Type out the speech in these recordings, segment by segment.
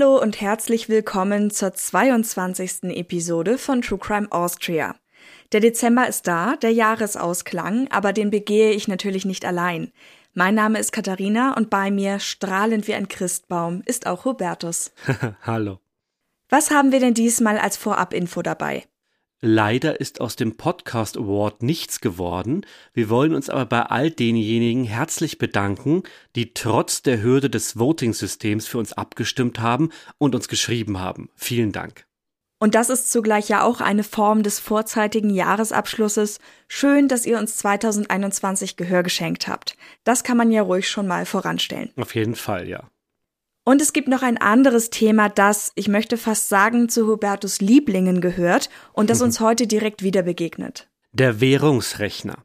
Hallo und herzlich willkommen zur 22. Episode von True Crime Austria. Der Dezember ist da, der Jahresausklang, aber den begehe ich natürlich nicht allein. Mein Name ist Katharina und bei mir, strahlend wie ein Christbaum, ist auch Hubertus. Hallo. Was haben wir denn diesmal als Vorabinfo dabei? Leider ist aus dem Podcast Award nichts geworden. Wir wollen uns aber bei all denjenigen herzlich bedanken, die trotz der Hürde des Voting-Systems für uns abgestimmt haben und uns geschrieben haben. Vielen Dank. Und das ist zugleich ja auch eine Form des vorzeitigen Jahresabschlusses. Schön, dass ihr uns 2021 Gehör geschenkt habt. Das kann man ja ruhig schon mal voranstellen. Auf jeden Fall, ja. Und es gibt noch ein anderes Thema, das, ich möchte fast sagen, zu Hubertus Lieblingen gehört und das uns heute direkt wieder begegnet. Der Währungsrechner.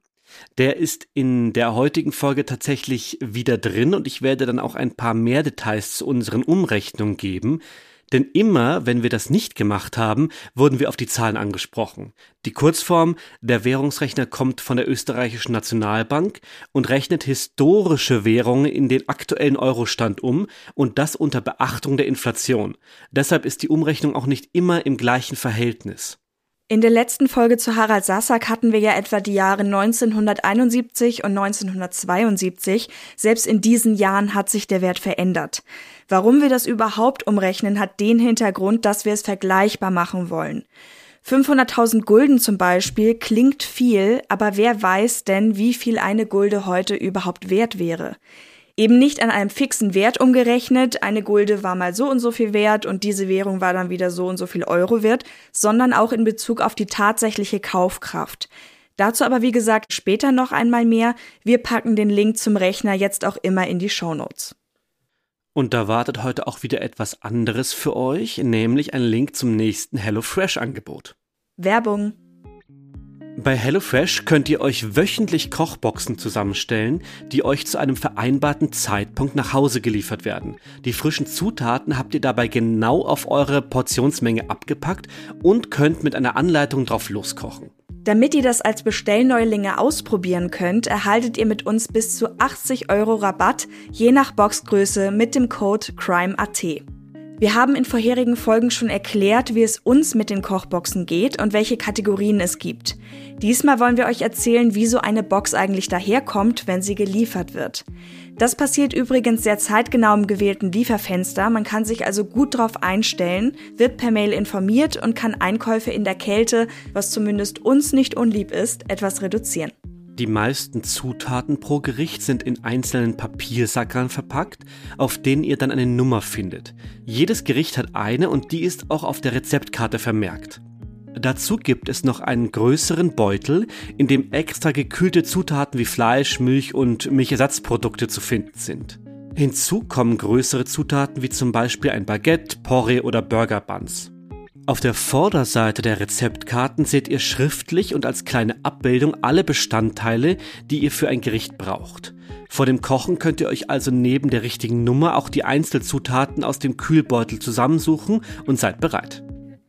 Der ist in der heutigen Folge tatsächlich wieder drin und ich werde dann auch ein paar mehr Details zu unseren Umrechnungen geben. Denn immer, wenn wir das nicht gemacht haben, wurden wir auf die Zahlen angesprochen. Die Kurzform, der Währungsrechner kommt von der österreichischen Nationalbank und rechnet historische Währungen in den aktuellen Eurostand um und das unter Beachtung der Inflation. Deshalb ist die Umrechnung auch nicht immer im gleichen Verhältnis. In der letzten Folge zu Harald Sassack hatten wir ja etwa die Jahre 1971 und 1972. Selbst in diesen Jahren hat sich der Wert verändert. Warum wir das überhaupt umrechnen, hat den Hintergrund, dass wir es vergleichbar machen wollen. 500.000 Gulden zum Beispiel klingt viel, aber wer weiß denn, wie viel eine Gulde heute überhaupt wert wäre? Eben nicht an einem fixen Wert umgerechnet, eine Gulde war mal so und so viel wert und diese Währung war dann wieder so und so viel Euro wert, sondern auch in Bezug auf die tatsächliche Kaufkraft. Dazu aber wie gesagt später noch einmal mehr. Wir packen den Link zum Rechner jetzt auch immer in die Shownotes. Und da wartet heute auch wieder etwas anderes für euch, nämlich ein Link zum nächsten HelloFresh-Angebot. Werbung. Bei HelloFresh könnt ihr euch wöchentlich Kochboxen zusammenstellen, die euch zu einem vereinbarten Zeitpunkt nach Hause geliefert werden. Die frischen Zutaten habt ihr dabei genau auf eure Portionsmenge abgepackt und könnt mit einer Anleitung drauf loskochen. Damit ihr das als Bestellneulinge ausprobieren könnt, erhaltet ihr mit uns bis zu 80 Euro Rabatt, je nach Boxgröße, mit dem Code CRIMEAT. Wir haben in vorherigen Folgen schon erklärt, wie es uns mit den Kochboxen geht und welche Kategorien es gibt. Diesmal wollen wir euch erzählen, wie so eine Box eigentlich daherkommt, wenn sie geliefert wird. Das passiert übrigens sehr zeitgenau im gewählten Lieferfenster, man kann sich also gut darauf einstellen, wird per Mail informiert und kann Einkäufe in der Kälte, was zumindest uns nicht unlieb ist, etwas reduzieren. Die meisten Zutaten pro Gericht sind in einzelnen Papiersackern verpackt, auf denen ihr dann eine Nummer findet. Jedes Gericht hat eine und die ist auch auf der Rezeptkarte vermerkt. Dazu gibt es noch einen größeren Beutel, in dem extra gekühlte Zutaten wie Fleisch, Milch und Milchersatzprodukte zu finden sind. Hinzu kommen größere Zutaten wie zum Beispiel ein Baguette, Porree oder Burger Buns. Auf der Vorderseite der Rezeptkarten seht ihr schriftlich und als kleine Abbildung alle Bestandteile, die ihr für ein Gericht braucht. Vor dem Kochen könnt ihr euch also neben der richtigen Nummer auch die Einzelzutaten aus dem Kühlbeutel zusammensuchen und seid bereit.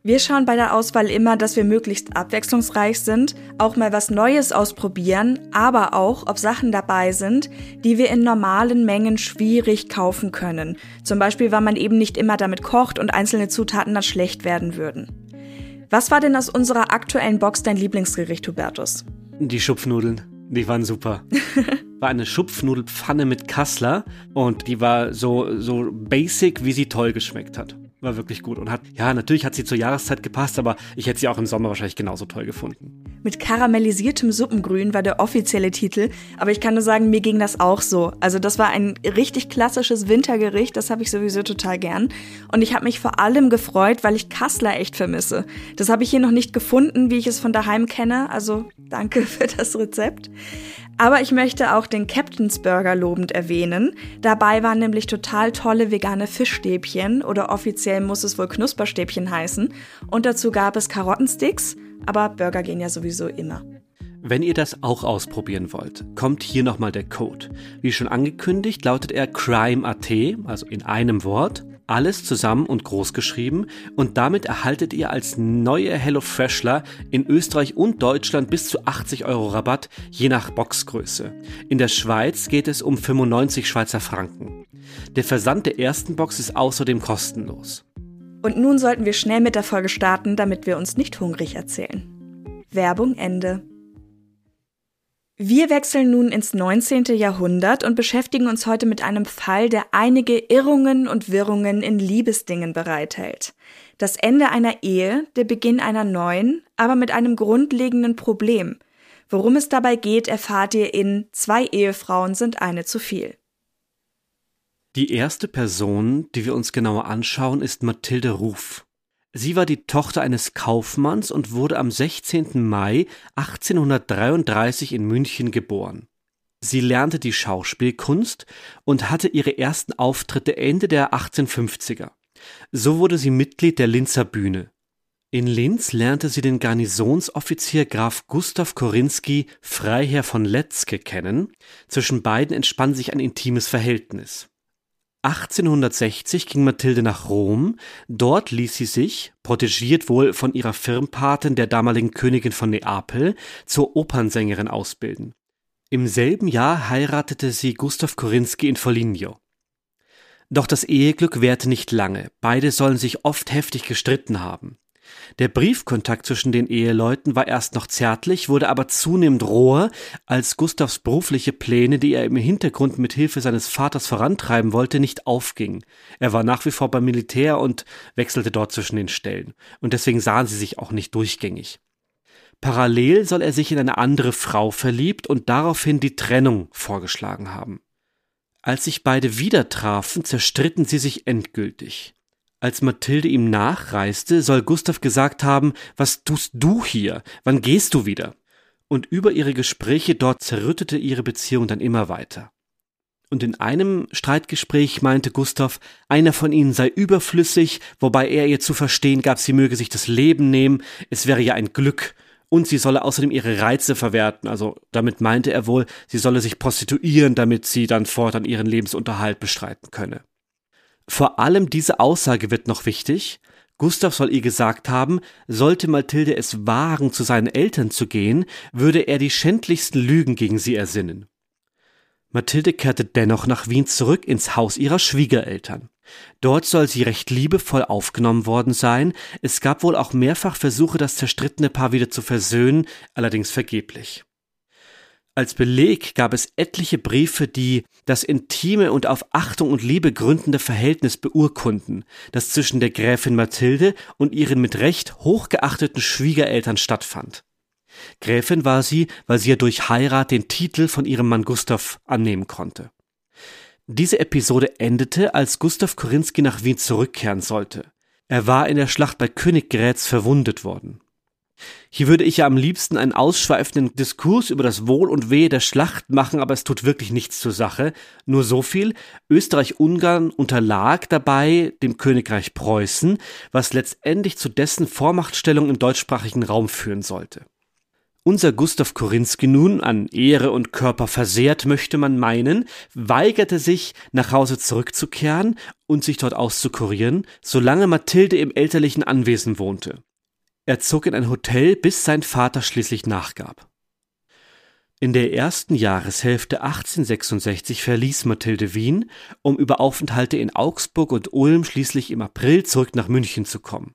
Wir schauen bei der Auswahl immer, dass wir möglichst abwechslungsreich sind, auch mal was Neues ausprobieren, aber auch, ob Sachen dabei sind, die wir in normalen Mengen schwierig kaufen können. Zum Beispiel, weil man eben nicht immer damit kocht und einzelne Zutaten dann schlecht werden würden. Was war denn aus unserer aktuellen Box dein Lieblingsgericht, Hubertus? Die Schupfnudeln. Die waren super. war eine Schupfnudelpfanne mit Kassler und die war so, so basic, wie sie toll geschmeckt hat war wirklich gut und hat, ja, natürlich hat sie zur Jahreszeit gepasst, aber ich hätte sie auch im Sommer wahrscheinlich genauso toll gefunden. Mit karamellisiertem Suppengrün war der offizielle Titel, aber ich kann nur sagen, mir ging das auch so. Also das war ein richtig klassisches Wintergericht, das habe ich sowieso total gern. Und ich habe mich vor allem gefreut, weil ich Kassler echt vermisse. Das habe ich hier noch nicht gefunden, wie ich es von daheim kenne, also danke für das Rezept. Aber ich möchte auch den Captain's Burger lobend erwähnen. Dabei waren nämlich total tolle vegane Fischstäbchen oder offiziell muss es wohl Knusperstäbchen heißen. Und dazu gab es Karottensticks, aber Burger gehen ja sowieso immer. Wenn ihr das auch ausprobieren wollt, kommt hier nochmal der Code. Wie schon angekündigt, lautet er CRIME.at, also in einem Wort, alles zusammen und groß geschrieben und damit erhaltet ihr als neue HelloFreshler in Österreich und Deutschland bis zu 80 Euro Rabatt, je nach Boxgröße. In der Schweiz geht es um 95 Schweizer Franken. Der Versand der ersten Box ist außerdem kostenlos. Und nun sollten wir schnell mit der Folge starten, damit wir uns nicht hungrig erzählen. Werbung Ende. Wir wechseln nun ins 19. Jahrhundert und beschäftigen uns heute mit einem Fall, der einige Irrungen und Wirrungen in Liebesdingen bereithält. Das Ende einer Ehe, der Beginn einer neuen, aber mit einem grundlegenden Problem. Worum es dabei geht, erfahrt ihr in Zwei Ehefrauen sind eine zu viel. Die erste Person, die wir uns genauer anschauen, ist Mathilde Ruf. Sie war die Tochter eines Kaufmanns und wurde am 16. Mai 1833 in München geboren. Sie lernte die Schauspielkunst und hatte ihre ersten Auftritte Ende der 1850er. So wurde sie Mitglied der Linzer Bühne. In Linz lernte sie den Garnisonsoffizier Graf Gustav Korinski, Freiherr von Letzke, kennen. Zwischen beiden entspann sich ein intimes Verhältnis. 1860 ging Mathilde nach Rom. Dort ließ sie sich, protegiert wohl von ihrer Firmpatin, der damaligen Königin von Neapel, zur Opernsängerin ausbilden. Im selben Jahr heiratete sie Gustav Korinski in Foligno. Doch das Eheglück währte nicht lange. Beide sollen sich oft heftig gestritten haben. Der Briefkontakt zwischen den Eheleuten war erst noch zärtlich, wurde aber zunehmend roher, als Gustavs berufliche Pläne, die er im Hintergrund mit Hilfe seines Vaters vorantreiben wollte, nicht aufgingen. Er war nach wie vor beim Militär und wechselte dort zwischen den Stellen. Und deswegen sahen sie sich auch nicht durchgängig. Parallel soll er sich in eine andere Frau verliebt und daraufhin die Trennung vorgeschlagen haben. Als sich beide wieder trafen, zerstritten sie sich endgültig. Als Mathilde ihm nachreiste, soll Gustav gesagt haben, was tust du hier? Wann gehst du wieder? Und über ihre Gespräche dort zerrüttete ihre Beziehung dann immer weiter. Und in einem Streitgespräch meinte Gustav, einer von ihnen sei überflüssig, wobei er ihr zu verstehen gab, sie möge sich das Leben nehmen, es wäre ja ein Glück, und sie solle außerdem ihre Reize verwerten, also damit meinte er wohl, sie solle sich prostituieren, damit sie dann fortan ihren Lebensunterhalt bestreiten könne. Vor allem diese Aussage wird noch wichtig. Gustav soll ihr gesagt haben, sollte Mathilde es wagen, zu seinen Eltern zu gehen, würde er die schändlichsten Lügen gegen sie ersinnen. Mathilde kehrte dennoch nach Wien zurück ins Haus ihrer Schwiegereltern. Dort soll sie recht liebevoll aufgenommen worden sein, es gab wohl auch mehrfach Versuche, das zerstrittene Paar wieder zu versöhnen, allerdings vergeblich. Als Beleg gab es etliche Briefe, die das intime und auf Achtung und Liebe gründende Verhältnis beurkunden, das zwischen der Gräfin Mathilde und ihren mit Recht hochgeachteten Schwiegereltern stattfand. Gräfin war sie, weil sie ja durch Heirat den Titel von ihrem Mann Gustav annehmen konnte. Diese Episode endete, als Gustav Korinski nach Wien zurückkehren sollte. Er war in der Schlacht bei Königgrätz verwundet worden. Hier würde ich ja am liebsten einen ausschweifenden Diskurs über das Wohl und Wehe der Schlacht machen, aber es tut wirklich nichts zur Sache. Nur so viel. Österreich-Ungarn unterlag dabei dem Königreich Preußen, was letztendlich zu dessen Vormachtstellung im deutschsprachigen Raum führen sollte. Unser Gustav Korinski nun, an Ehre und Körper versehrt, möchte man meinen, weigerte sich, nach Hause zurückzukehren und sich dort auszukurieren, solange Mathilde im elterlichen Anwesen wohnte. Er zog in ein Hotel, bis sein Vater schließlich nachgab. In der ersten Jahreshälfte 1866 verließ Mathilde Wien, um über Aufenthalte in Augsburg und Ulm schließlich im April zurück nach München zu kommen.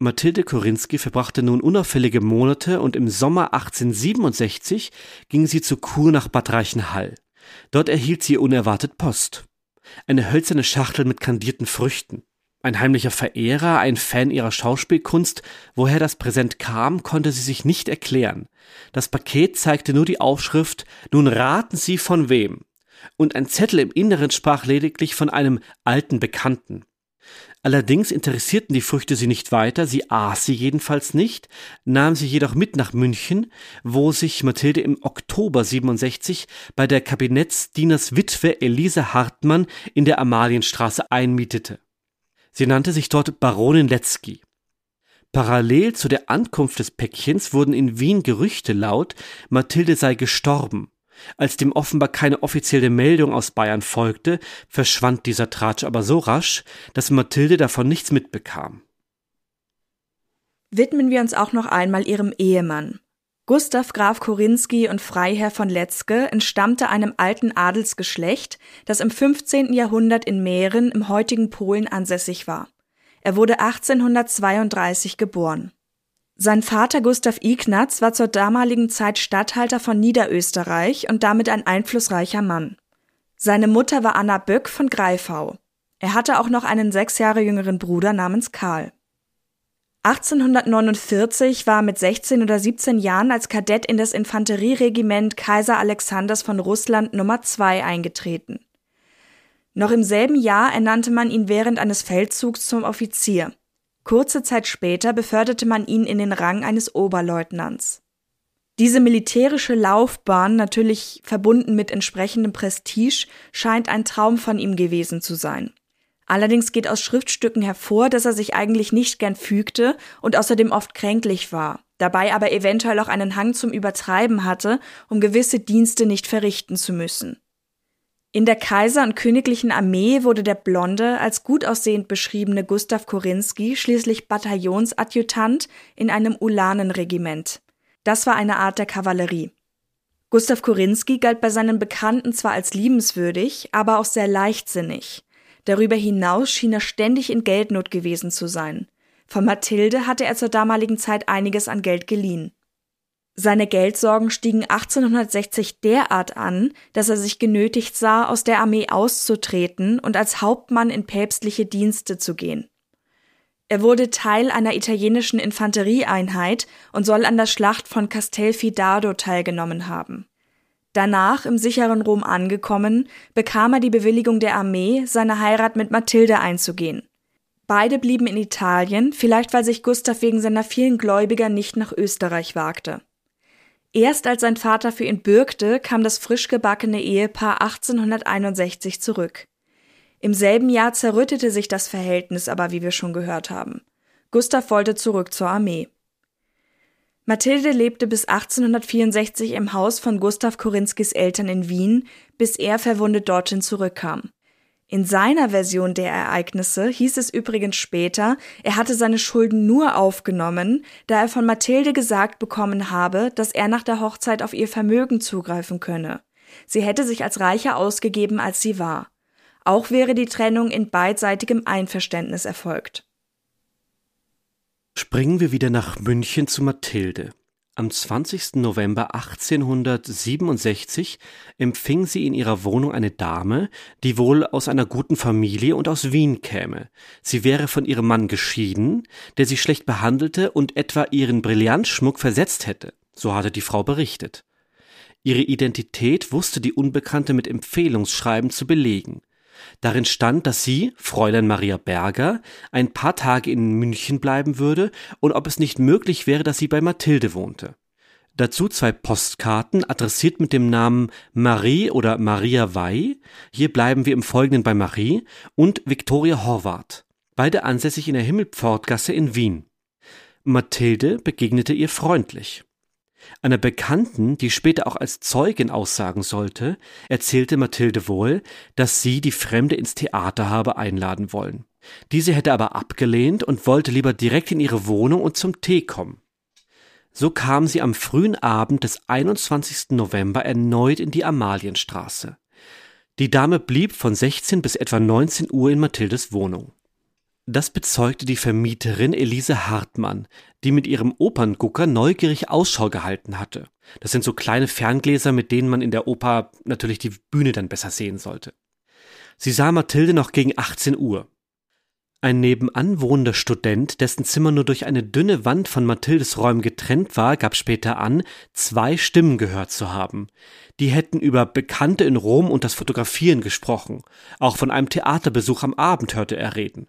Mathilde Korinski verbrachte nun unauffällige Monate und im Sommer 1867 ging sie zur Kur nach Bad Reichenhall. Dort erhielt sie unerwartet Post. Eine hölzerne Schachtel mit kandierten Früchten. Ein heimlicher Verehrer, ein Fan ihrer Schauspielkunst, woher das Präsent kam, konnte sie sich nicht erklären. Das Paket zeigte nur die Aufschrift Nun raten Sie von wem. Und ein Zettel im Inneren sprach lediglich von einem alten Bekannten. Allerdings interessierten die Früchte sie nicht weiter, sie aß sie jedenfalls nicht, nahm sie jedoch mit nach München, wo sich Mathilde im Oktober 67 bei der Kabinettsdieners Witwe Elise Hartmann in der Amalienstraße einmietete. Sie nannte sich dort Baronin Letzky. Parallel zu der Ankunft des Päckchens wurden in Wien Gerüchte laut, Mathilde sei gestorben. Als dem offenbar keine offizielle Meldung aus Bayern folgte, verschwand dieser Tratsch aber so rasch, dass Mathilde davon nichts mitbekam. Widmen wir uns auch noch einmal ihrem Ehemann. Gustav Graf Korinski und Freiherr von Letzke entstammte einem alten Adelsgeschlecht, das im 15. Jahrhundert in Mähren im heutigen Polen ansässig war. Er wurde 1832 geboren. Sein Vater Gustav Ignaz war zur damaligen Zeit Statthalter von Niederösterreich und damit ein einflussreicher Mann. Seine Mutter war Anna Böck von Greifau. Er hatte auch noch einen sechs Jahre jüngeren Bruder namens Karl. 1849 war mit 16 oder 17 Jahren als Kadett in das Infanterieregiment Kaiser Alexanders von Russland Nummer 2 eingetreten. Noch im selben Jahr ernannte man ihn während eines Feldzugs zum Offizier. Kurze Zeit später beförderte man ihn in den Rang eines Oberleutnants. Diese militärische Laufbahn, natürlich verbunden mit entsprechendem Prestige, scheint ein Traum von ihm gewesen zu sein. Allerdings geht aus Schriftstücken hervor, dass er sich eigentlich nicht gern fügte und außerdem oft kränklich war, dabei aber eventuell auch einen Hang zum Übertreiben hatte, um gewisse Dienste nicht verrichten zu müssen. In der Kaiser- und Königlichen Armee wurde der blonde, als gut aussehend beschriebene Gustav Korinski schließlich Bataillonsadjutant in einem Ulanenregiment. Das war eine Art der Kavallerie. Gustav Korinski galt bei seinen Bekannten zwar als liebenswürdig, aber auch sehr leichtsinnig. Darüber hinaus schien er ständig in Geldnot gewesen zu sein. Von Mathilde hatte er zur damaligen Zeit einiges an Geld geliehen. Seine Geldsorgen stiegen 1860 derart an, dass er sich genötigt sah, aus der Armee auszutreten und als Hauptmann in päpstliche Dienste zu gehen. Er wurde Teil einer italienischen Infanterieeinheit und soll an der Schlacht von Castelfidardo teilgenommen haben. Danach, im sicheren Rom angekommen, bekam er die Bewilligung der Armee, seine Heirat mit Mathilde einzugehen. Beide blieben in Italien, vielleicht weil sich Gustav wegen seiner vielen Gläubiger nicht nach Österreich wagte. Erst als sein Vater für ihn bürgte, kam das frisch gebackene Ehepaar 1861 zurück. Im selben Jahr zerrüttete sich das Verhältnis aber, wie wir schon gehört haben. Gustav wollte zurück zur Armee. Mathilde lebte bis 1864 im Haus von Gustav Korinskis Eltern in Wien, bis er verwundet dorthin zurückkam. In seiner Version der Ereignisse hieß es übrigens später, er hatte seine Schulden nur aufgenommen, da er von Mathilde gesagt bekommen habe, dass er nach der Hochzeit auf ihr Vermögen zugreifen könne. Sie hätte sich als reicher ausgegeben, als sie war. Auch wäre die Trennung in beidseitigem Einverständnis erfolgt. Springen wir wieder nach München zu Mathilde. Am 20. November 1867 empfing sie in ihrer Wohnung eine Dame, die wohl aus einer guten Familie und aus Wien käme. Sie wäre von ihrem Mann geschieden, der sie schlecht behandelte und etwa ihren Brillantschmuck versetzt hätte, so hatte die Frau berichtet. Ihre Identität wusste die Unbekannte mit Empfehlungsschreiben zu belegen. Darin stand, dass sie, Fräulein Maria Berger, ein paar Tage in München bleiben würde und ob es nicht möglich wäre, dass sie bei Mathilde wohnte. Dazu zwei Postkarten, adressiert mit dem Namen Marie oder Maria Wey, hier bleiben wir im Folgenden bei Marie, und Viktoria Horvath, beide ansässig in der Himmelpfortgasse in Wien. Mathilde begegnete ihr freundlich. Einer Bekannten, die später auch als Zeugin aussagen sollte, erzählte Mathilde wohl, dass sie die Fremde ins Theater habe einladen wollen. Diese hätte aber abgelehnt und wollte lieber direkt in ihre Wohnung und zum Tee kommen. So kam sie am frühen Abend des 21. November erneut in die Amalienstraße. Die Dame blieb von 16 bis etwa 19 Uhr in Mathildes Wohnung. Das bezeugte die Vermieterin Elise Hartmann, die mit ihrem Operngucker neugierig Ausschau gehalten hatte. Das sind so kleine Ferngläser, mit denen man in der Oper natürlich die Bühne dann besser sehen sollte. Sie sah Mathilde noch gegen 18 Uhr. Ein nebenan wohnender Student, dessen Zimmer nur durch eine dünne Wand von Mathildes Räumen getrennt war, gab später an, zwei Stimmen gehört zu haben. Die hätten über Bekannte in Rom und das Fotografieren gesprochen. Auch von einem Theaterbesuch am Abend hörte er reden.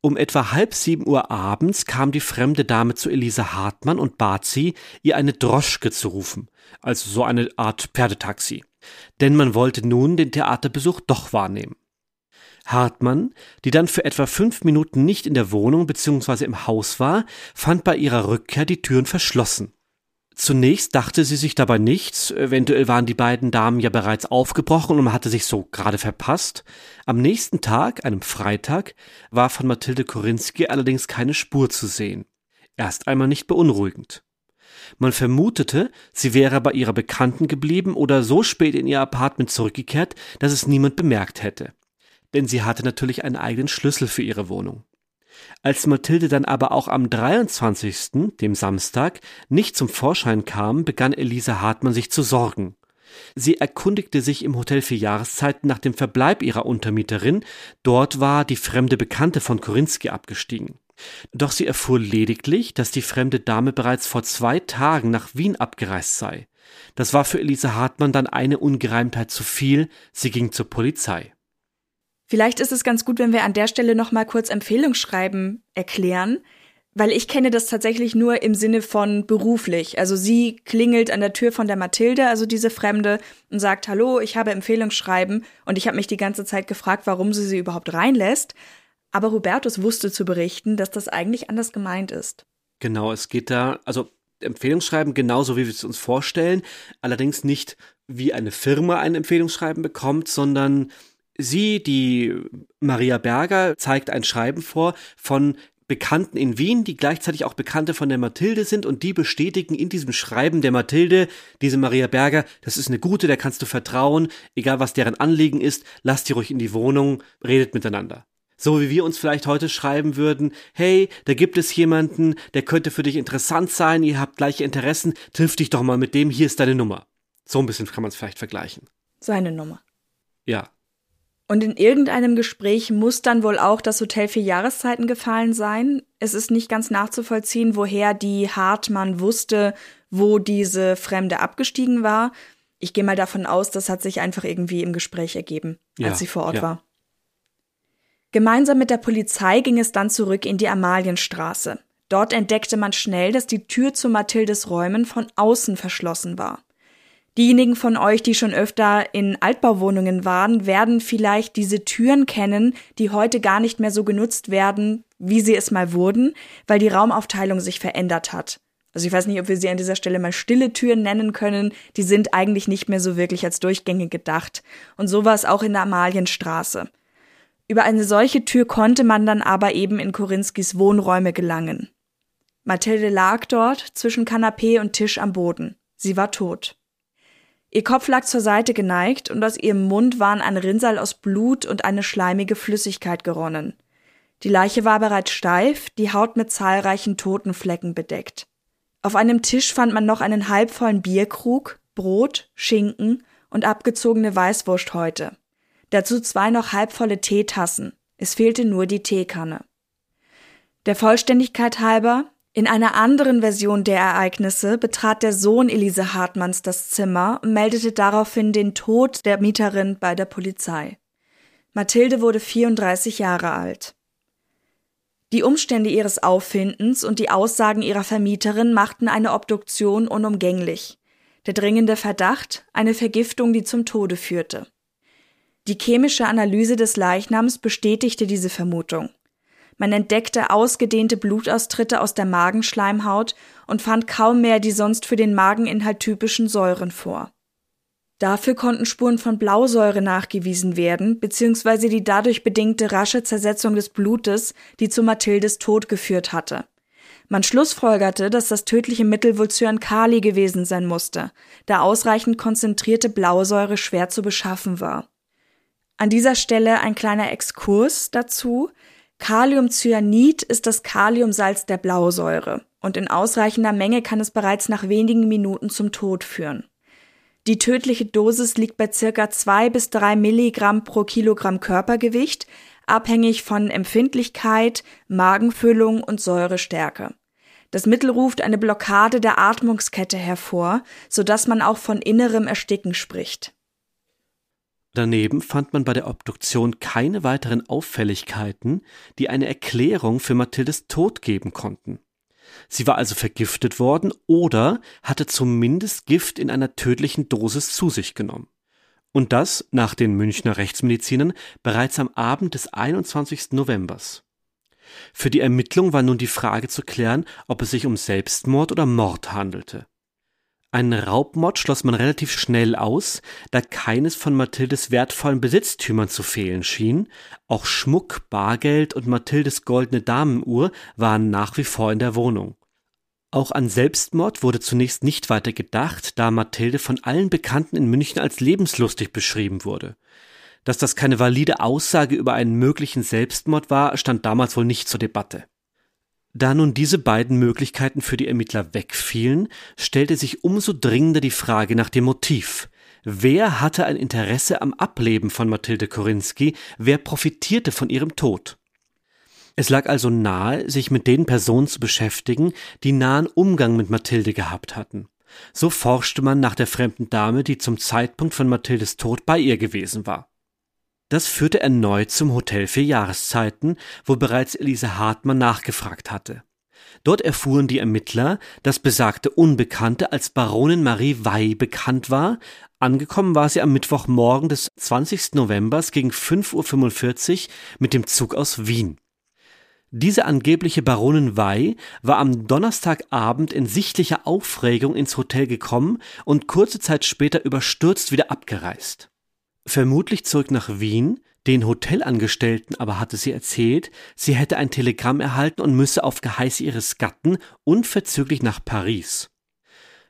Um etwa halb sieben Uhr abends kam die fremde Dame zu Elise Hartmann und bat sie, ihr eine Droschke zu rufen, also so eine Art Pferdetaxi. Denn man wollte nun den Theaterbesuch doch wahrnehmen. Hartmann, die dann für etwa fünf Minuten nicht in der Wohnung bzw. im Haus war, fand bei ihrer Rückkehr die Türen verschlossen. Zunächst dachte sie sich dabei nichts, eventuell waren die beiden Damen ja bereits aufgebrochen und man hatte sich so gerade verpasst. Am nächsten Tag, einem Freitag, war von Mathilde Korinski allerdings keine Spur zu sehen. Erst einmal nicht beunruhigend. Man vermutete, sie wäre bei ihrer Bekannten geblieben oder so spät in ihr Apartment zurückgekehrt, dass es niemand bemerkt hätte denn sie hatte natürlich einen eigenen Schlüssel für ihre Wohnung. Als Mathilde dann aber auch am 23., dem Samstag, nicht zum Vorschein kam, begann Elise Hartmann sich zu sorgen. Sie erkundigte sich im Hotel für Jahreszeiten nach dem Verbleib ihrer Untermieterin, dort war die fremde Bekannte von Korinski abgestiegen. Doch sie erfuhr lediglich, dass die fremde Dame bereits vor zwei Tagen nach Wien abgereist sei. Das war für Elise Hartmann dann eine Ungereimtheit zu viel, sie ging zur Polizei. Vielleicht ist es ganz gut, wenn wir an der Stelle noch mal kurz Empfehlungsschreiben erklären, weil ich kenne das tatsächlich nur im Sinne von beruflich. Also sie klingelt an der Tür von der Mathilde, also diese Fremde, und sagt, hallo, ich habe Empfehlungsschreiben und ich habe mich die ganze Zeit gefragt, warum sie sie überhaupt reinlässt. Aber Hubertus wusste zu berichten, dass das eigentlich anders gemeint ist. Genau, es geht da, also Empfehlungsschreiben genauso, wie wir es uns vorstellen, allerdings nicht wie eine Firma ein Empfehlungsschreiben bekommt, sondern Sie, die Maria Berger, zeigt ein Schreiben vor von Bekannten in Wien, die gleichzeitig auch Bekannte von der Mathilde sind und die bestätigen in diesem Schreiben der Mathilde, diese Maria Berger, das ist eine gute, der kannst du vertrauen, egal was deren Anliegen ist, lass die ruhig in die Wohnung, redet miteinander. So wie wir uns vielleicht heute schreiben würden, hey, da gibt es jemanden, der könnte für dich interessant sein, ihr habt gleiche Interessen, triff dich doch mal mit dem, hier ist deine Nummer. So ein bisschen kann man es vielleicht vergleichen. Seine Nummer. Ja, und in irgendeinem Gespräch muss dann wohl auch das Hotel für Jahreszeiten gefallen sein. Es ist nicht ganz nachzuvollziehen, woher die Hartmann wusste, wo diese Fremde abgestiegen war. Ich gehe mal davon aus, das hat sich einfach irgendwie im Gespräch ergeben, als ja, sie vor Ort ja. war. Gemeinsam mit der Polizei ging es dann zurück in die Amalienstraße. Dort entdeckte man schnell, dass die Tür zu Mathildes Räumen von außen verschlossen war. Diejenigen von euch, die schon öfter in Altbauwohnungen waren, werden vielleicht diese Türen kennen, die heute gar nicht mehr so genutzt werden, wie sie es mal wurden, weil die Raumaufteilung sich verändert hat. Also ich weiß nicht, ob wir sie an dieser Stelle mal stille Türen nennen können. Die sind eigentlich nicht mehr so wirklich als Durchgänge gedacht. Und so war es auch in der Amalienstraße. Über eine solche Tür konnte man dann aber eben in Korinskis Wohnräume gelangen. Mathilde lag dort zwischen Kanapee und Tisch am Boden. Sie war tot. Ihr Kopf lag zur Seite geneigt und aus ihrem Mund waren ein Rinnsal aus Blut und eine schleimige Flüssigkeit geronnen. Die Leiche war bereits steif, die Haut mit zahlreichen toten Flecken bedeckt. Auf einem Tisch fand man noch einen halbvollen Bierkrug, Brot, Schinken und abgezogene Weißwursthäute. Dazu zwei noch halbvolle Teetassen. Es fehlte nur die Teekanne. Der Vollständigkeit halber, in einer anderen Version der Ereignisse betrat der Sohn Elise Hartmanns das Zimmer und meldete daraufhin den Tod der Mieterin bei der Polizei. Mathilde wurde 34 Jahre alt. Die Umstände ihres Auffindens und die Aussagen ihrer Vermieterin machten eine Obduktion unumgänglich. Der dringende Verdacht, eine Vergiftung, die zum Tode führte. Die chemische Analyse des Leichnams bestätigte diese Vermutung. Man entdeckte ausgedehnte Blutaustritte aus der Magenschleimhaut und fand kaum mehr die sonst für den Mageninhalt typischen Säuren vor. Dafür konnten Spuren von Blausäure nachgewiesen werden, beziehungsweise die dadurch bedingte rasche Zersetzung des Blutes, die zu Mathildes Tod geführt hatte. Man schlussfolgerte, dass das tödliche Mittel wohl Cyankali gewesen sein musste, da ausreichend konzentrierte Blausäure schwer zu beschaffen war. An dieser Stelle ein kleiner Exkurs dazu. Kaliumcyanid ist das Kaliumsalz der Blausäure und in ausreichender Menge kann es bereits nach wenigen Minuten zum Tod führen. Die tödliche Dosis liegt bei circa zwei bis drei Milligramm pro Kilogramm Körpergewicht, abhängig von Empfindlichkeit, Magenfüllung und Säurestärke. Das Mittel ruft eine Blockade der Atmungskette hervor, so dass man auch von innerem Ersticken spricht. Daneben fand man bei der Obduktion keine weiteren Auffälligkeiten, die eine Erklärung für Mathildes Tod geben konnten. Sie war also vergiftet worden oder hatte zumindest Gift in einer tödlichen Dosis zu sich genommen. Und das nach den Münchner Rechtsmedizinern bereits am Abend des 21. Novembers. Für die Ermittlung war nun die Frage zu klären, ob es sich um Selbstmord oder Mord handelte. Einen Raubmord schloss man relativ schnell aus, da keines von Mathildes wertvollen Besitztümern zu fehlen schien. Auch Schmuck, Bargeld und Mathildes goldene Damenuhr waren nach wie vor in der Wohnung. Auch an Selbstmord wurde zunächst nicht weiter gedacht, da Mathilde von allen Bekannten in München als lebenslustig beschrieben wurde. Dass das keine valide Aussage über einen möglichen Selbstmord war, stand damals wohl nicht zur Debatte. Da nun diese beiden Möglichkeiten für die Ermittler wegfielen, stellte sich umso dringender die Frage nach dem Motiv. Wer hatte ein Interesse am Ableben von Mathilde Korinski? Wer profitierte von ihrem Tod? Es lag also nahe, sich mit den Personen zu beschäftigen, die nahen Umgang mit Mathilde gehabt hatten. So forschte man nach der fremden Dame, die zum Zeitpunkt von Mathildes Tod bei ihr gewesen war. Das führte erneut zum Hotel für Jahreszeiten, wo bereits Elise Hartmann nachgefragt hatte. Dort erfuhren die Ermittler, dass besagte Unbekannte als Baronin Marie Wey bekannt war. Angekommen war sie am Mittwochmorgen des 20. Novembers gegen 5.45 Uhr mit dem Zug aus Wien. Diese angebliche Baronin Wey war am Donnerstagabend in sichtlicher Aufregung ins Hotel gekommen und kurze Zeit später überstürzt wieder abgereist vermutlich zurück nach Wien, den Hotelangestellten aber hatte sie erzählt, sie hätte ein Telegramm erhalten und müsse auf Geheiß ihres Gatten unverzüglich nach Paris.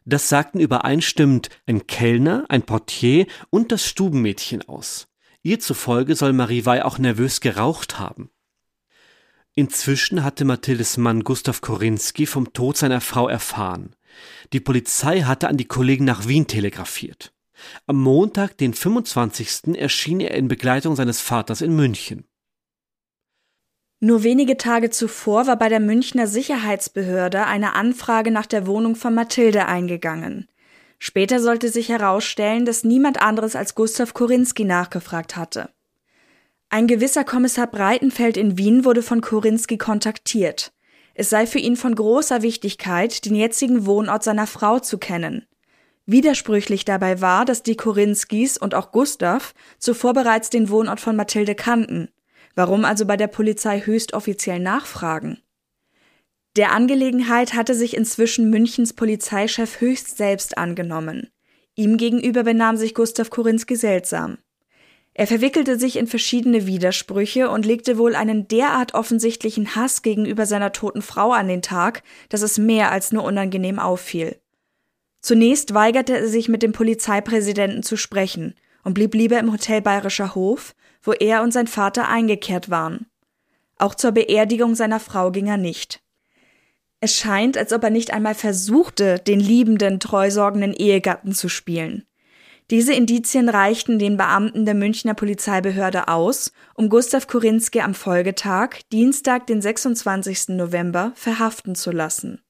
Das sagten übereinstimmend ein Kellner, ein Portier und das Stubenmädchen aus. Ihr zufolge soll Marie Wey auch nervös geraucht haben. Inzwischen hatte Mathildes Mann Gustav Korinski vom Tod seiner Frau erfahren. Die Polizei hatte an die Kollegen nach Wien telegrafiert. Am Montag, den 25. erschien er in Begleitung seines Vaters in München. Nur wenige Tage zuvor war bei der Münchner Sicherheitsbehörde eine Anfrage nach der Wohnung von Mathilde eingegangen. Später sollte sich herausstellen, dass niemand anderes als Gustav Korinski nachgefragt hatte. Ein gewisser Kommissar Breitenfeld in Wien wurde von Korinski kontaktiert. Es sei für ihn von großer Wichtigkeit, den jetzigen Wohnort seiner Frau zu kennen. Widersprüchlich dabei war, dass die Korinskis und auch Gustav zuvor bereits den Wohnort von Mathilde kannten. Warum also bei der Polizei höchst offiziell nachfragen? Der Angelegenheit hatte sich inzwischen Münchens Polizeichef höchst selbst angenommen. Ihm gegenüber benahm sich Gustav Korinski seltsam. Er verwickelte sich in verschiedene Widersprüche und legte wohl einen derart offensichtlichen Hass gegenüber seiner toten Frau an den Tag, dass es mehr als nur unangenehm auffiel. Zunächst weigerte er sich mit dem Polizeipräsidenten zu sprechen und blieb lieber im Hotel Bayerischer Hof, wo er und sein Vater eingekehrt waren. Auch zur Beerdigung seiner Frau ging er nicht. Es scheint, als ob er nicht einmal versuchte, den liebenden, treusorgenden Ehegatten zu spielen. Diese Indizien reichten den Beamten der Münchner Polizeibehörde aus, um Gustav Korinski am Folgetag, Dienstag, den 26. November, verhaften zu lassen.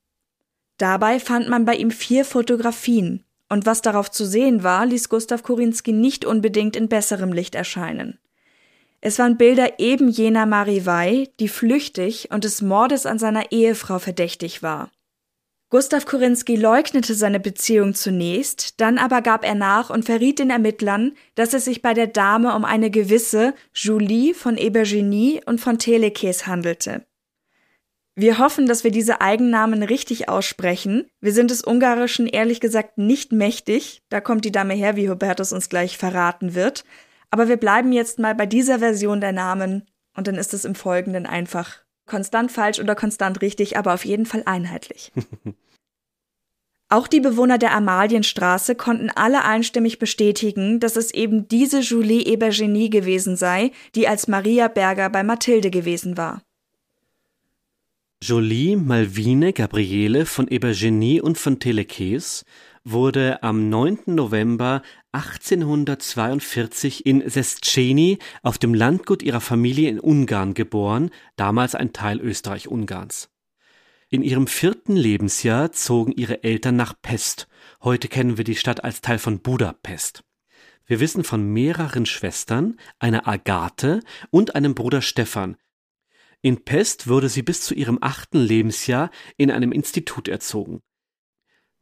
Dabei fand man bei ihm vier Fotografien, und was darauf zu sehen war, ließ Gustav Korinski nicht unbedingt in besserem Licht erscheinen. Es waren Bilder eben jener Marie Wey, die flüchtig und des Mordes an seiner Ehefrau verdächtig war. Gustav Korinski leugnete seine Beziehung zunächst, dann aber gab er nach und verriet den Ermittlern, dass es sich bei der Dame um eine gewisse Julie von Ebergenie und von Telekes handelte. Wir hoffen, dass wir diese Eigennamen richtig aussprechen. Wir sind des Ungarischen ehrlich gesagt nicht mächtig. Da kommt die Dame her, wie Hubertus uns gleich verraten wird. Aber wir bleiben jetzt mal bei dieser Version der Namen und dann ist es im Folgenden einfach konstant falsch oder konstant richtig, aber auf jeden Fall einheitlich. Auch die Bewohner der Amalienstraße konnten alle einstimmig bestätigen, dass es eben diese Julie Ebergenie gewesen sei, die als Maria Berger bei Mathilde gewesen war. Jolie Malvine Gabriele von Ebergenie und von Telekes wurde am 9. November 1842 in Szeszceni auf dem Landgut ihrer Familie in Ungarn geboren, damals ein Teil Österreich-Ungarns. In ihrem vierten Lebensjahr zogen ihre Eltern nach Pest. Heute kennen wir die Stadt als Teil von Budapest. Wir wissen von mehreren Schwestern, einer Agathe und einem Bruder Stefan. In Pest wurde sie bis zu ihrem achten Lebensjahr in einem Institut erzogen.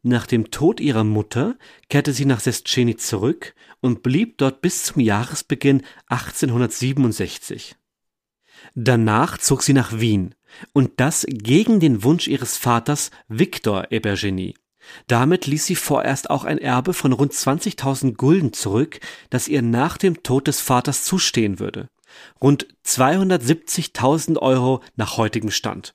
Nach dem Tod ihrer Mutter kehrte sie nach Szeszceni zurück und blieb dort bis zum Jahresbeginn 1867. Danach zog sie nach Wien, und das gegen den Wunsch ihres Vaters Victor Ebergenie. Damit ließ sie vorerst auch ein Erbe von rund 20.000 Gulden zurück, das ihr nach dem Tod des Vaters zustehen würde. Rund 270.000 Euro nach heutigem Stand.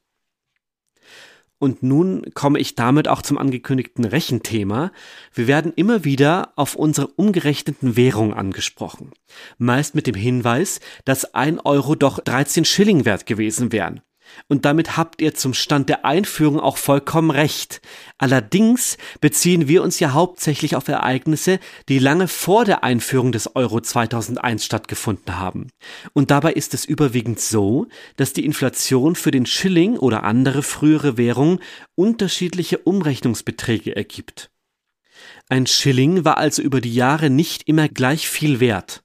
Und nun komme ich damit auch zum angekündigten Rechenthema. Wir werden immer wieder auf unsere umgerechneten Währung angesprochen. Meist mit dem Hinweis, dass ein Euro doch 13 Schilling wert gewesen wären. Und damit habt ihr zum Stand der Einführung auch vollkommen recht. Allerdings beziehen wir uns ja hauptsächlich auf Ereignisse, die lange vor der Einführung des Euro 2001 stattgefunden haben. Und dabei ist es überwiegend so, dass die Inflation für den Schilling oder andere frühere Währungen unterschiedliche Umrechnungsbeträge ergibt. Ein Schilling war also über die Jahre nicht immer gleich viel wert.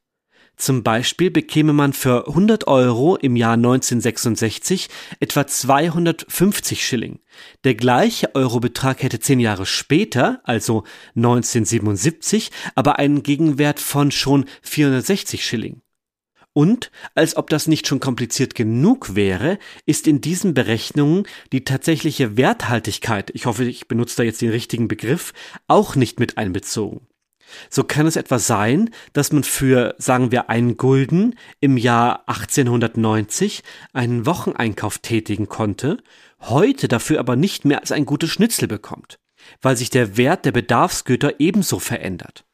Zum Beispiel bekäme man für 100 Euro im Jahr 1966 etwa 250 Schilling. Der gleiche Eurobetrag hätte zehn Jahre später, also 1977, aber einen Gegenwert von schon 460 Schilling. Und, als ob das nicht schon kompliziert genug wäre, ist in diesen Berechnungen die tatsächliche Werthaltigkeit, ich hoffe, ich benutze da jetzt den richtigen Begriff, auch nicht mit einbezogen. So kann es etwa sein, dass man für, sagen wir, einen Gulden im Jahr 1890 einen Wocheneinkauf tätigen konnte, heute dafür aber nicht mehr als ein gutes Schnitzel bekommt, weil sich der Wert der Bedarfsgüter ebenso verändert.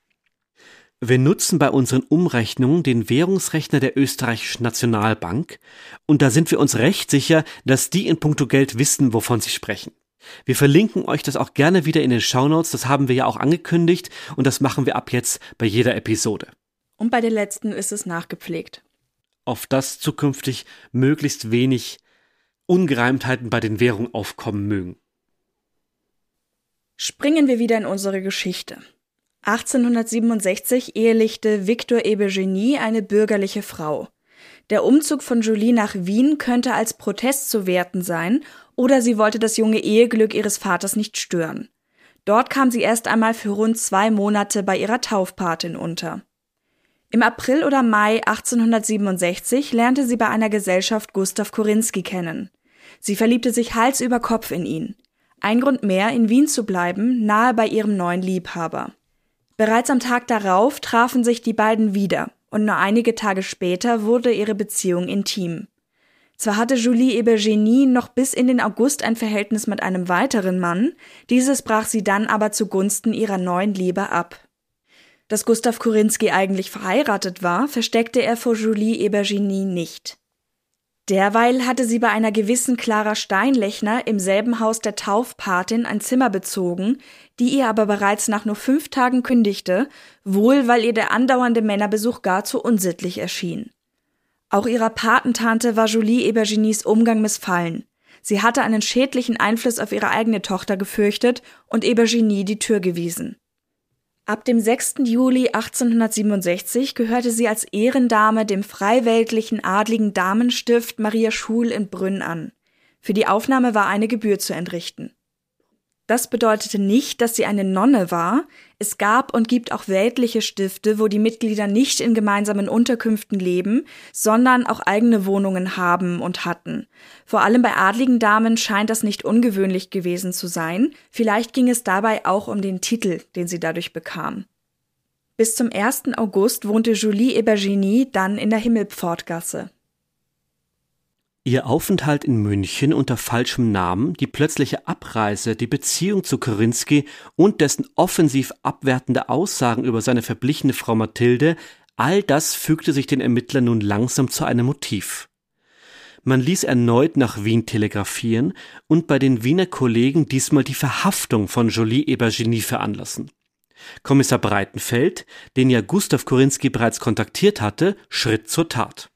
Wir nutzen bei unseren Umrechnungen den Währungsrechner der österreichischen Nationalbank und da sind wir uns recht sicher, dass die in puncto Geld wissen, wovon sie sprechen. Wir verlinken euch das auch gerne wieder in den Shownotes, das haben wir ja auch angekündigt und das machen wir ab jetzt bei jeder Episode. Und bei der letzten ist es nachgepflegt. Auf das zukünftig möglichst wenig Ungereimtheiten bei den Währungen aufkommen mögen. Springen wir wieder in unsere Geschichte. 1867 ehelichte Victor Ebergenie eine bürgerliche Frau. Der Umzug von Julie nach Wien könnte als Protest zu werten sein oder sie wollte das junge Eheglück ihres Vaters nicht stören. Dort kam sie erst einmal für rund zwei Monate bei ihrer Taufpatin unter. Im April oder Mai 1867 lernte sie bei einer Gesellschaft Gustav Korinski kennen. Sie verliebte sich Hals über Kopf in ihn. Ein Grund mehr, in Wien zu bleiben, nahe bei ihrem neuen Liebhaber. Bereits am Tag darauf trafen sich die beiden wieder, und nur einige Tage später wurde ihre Beziehung intim. Zwar hatte Julie Ebergenie noch bis in den August ein Verhältnis mit einem weiteren Mann, dieses brach sie dann aber zugunsten ihrer neuen Liebe ab. Dass Gustav Korinski eigentlich verheiratet war, versteckte er vor Julie Ebergenie nicht. Derweil hatte sie bei einer gewissen Clara Steinlechner im selben Haus der Taufpatin ein Zimmer bezogen, die ihr aber bereits nach nur fünf Tagen kündigte, wohl weil ihr der andauernde Männerbesuch gar zu unsittlich erschien. Auch ihrer Patentante war Julie Ebergenies Umgang missfallen. Sie hatte einen schädlichen Einfluss auf ihre eigene Tochter gefürchtet und Ebergenie die Tür gewiesen. Ab dem 6. Juli 1867 gehörte sie als Ehrendame dem freiweltlichen adligen Damenstift Maria Schul in Brünn an. Für die Aufnahme war eine Gebühr zu entrichten. Das bedeutete nicht, dass sie eine Nonne war. Es gab und gibt auch weltliche Stifte, wo die Mitglieder nicht in gemeinsamen Unterkünften leben, sondern auch eigene Wohnungen haben und hatten. Vor allem bei adligen Damen scheint das nicht ungewöhnlich gewesen zu sein. Vielleicht ging es dabei auch um den Titel, den sie dadurch bekam. Bis zum 1. August wohnte Julie Ebergenie dann in der Himmelpfortgasse. Ihr Aufenthalt in München unter falschem Namen, die plötzliche Abreise, die Beziehung zu Korinski und dessen offensiv abwertende Aussagen über seine verblichene Frau Mathilde, all das fügte sich den Ermittlern nun langsam zu einem Motiv. Man ließ erneut nach Wien telegrafieren und bei den Wiener Kollegen diesmal die Verhaftung von Jolie Ebergenie veranlassen. Kommissar Breitenfeld, den ja Gustav Korinski bereits kontaktiert hatte, schritt zur Tat.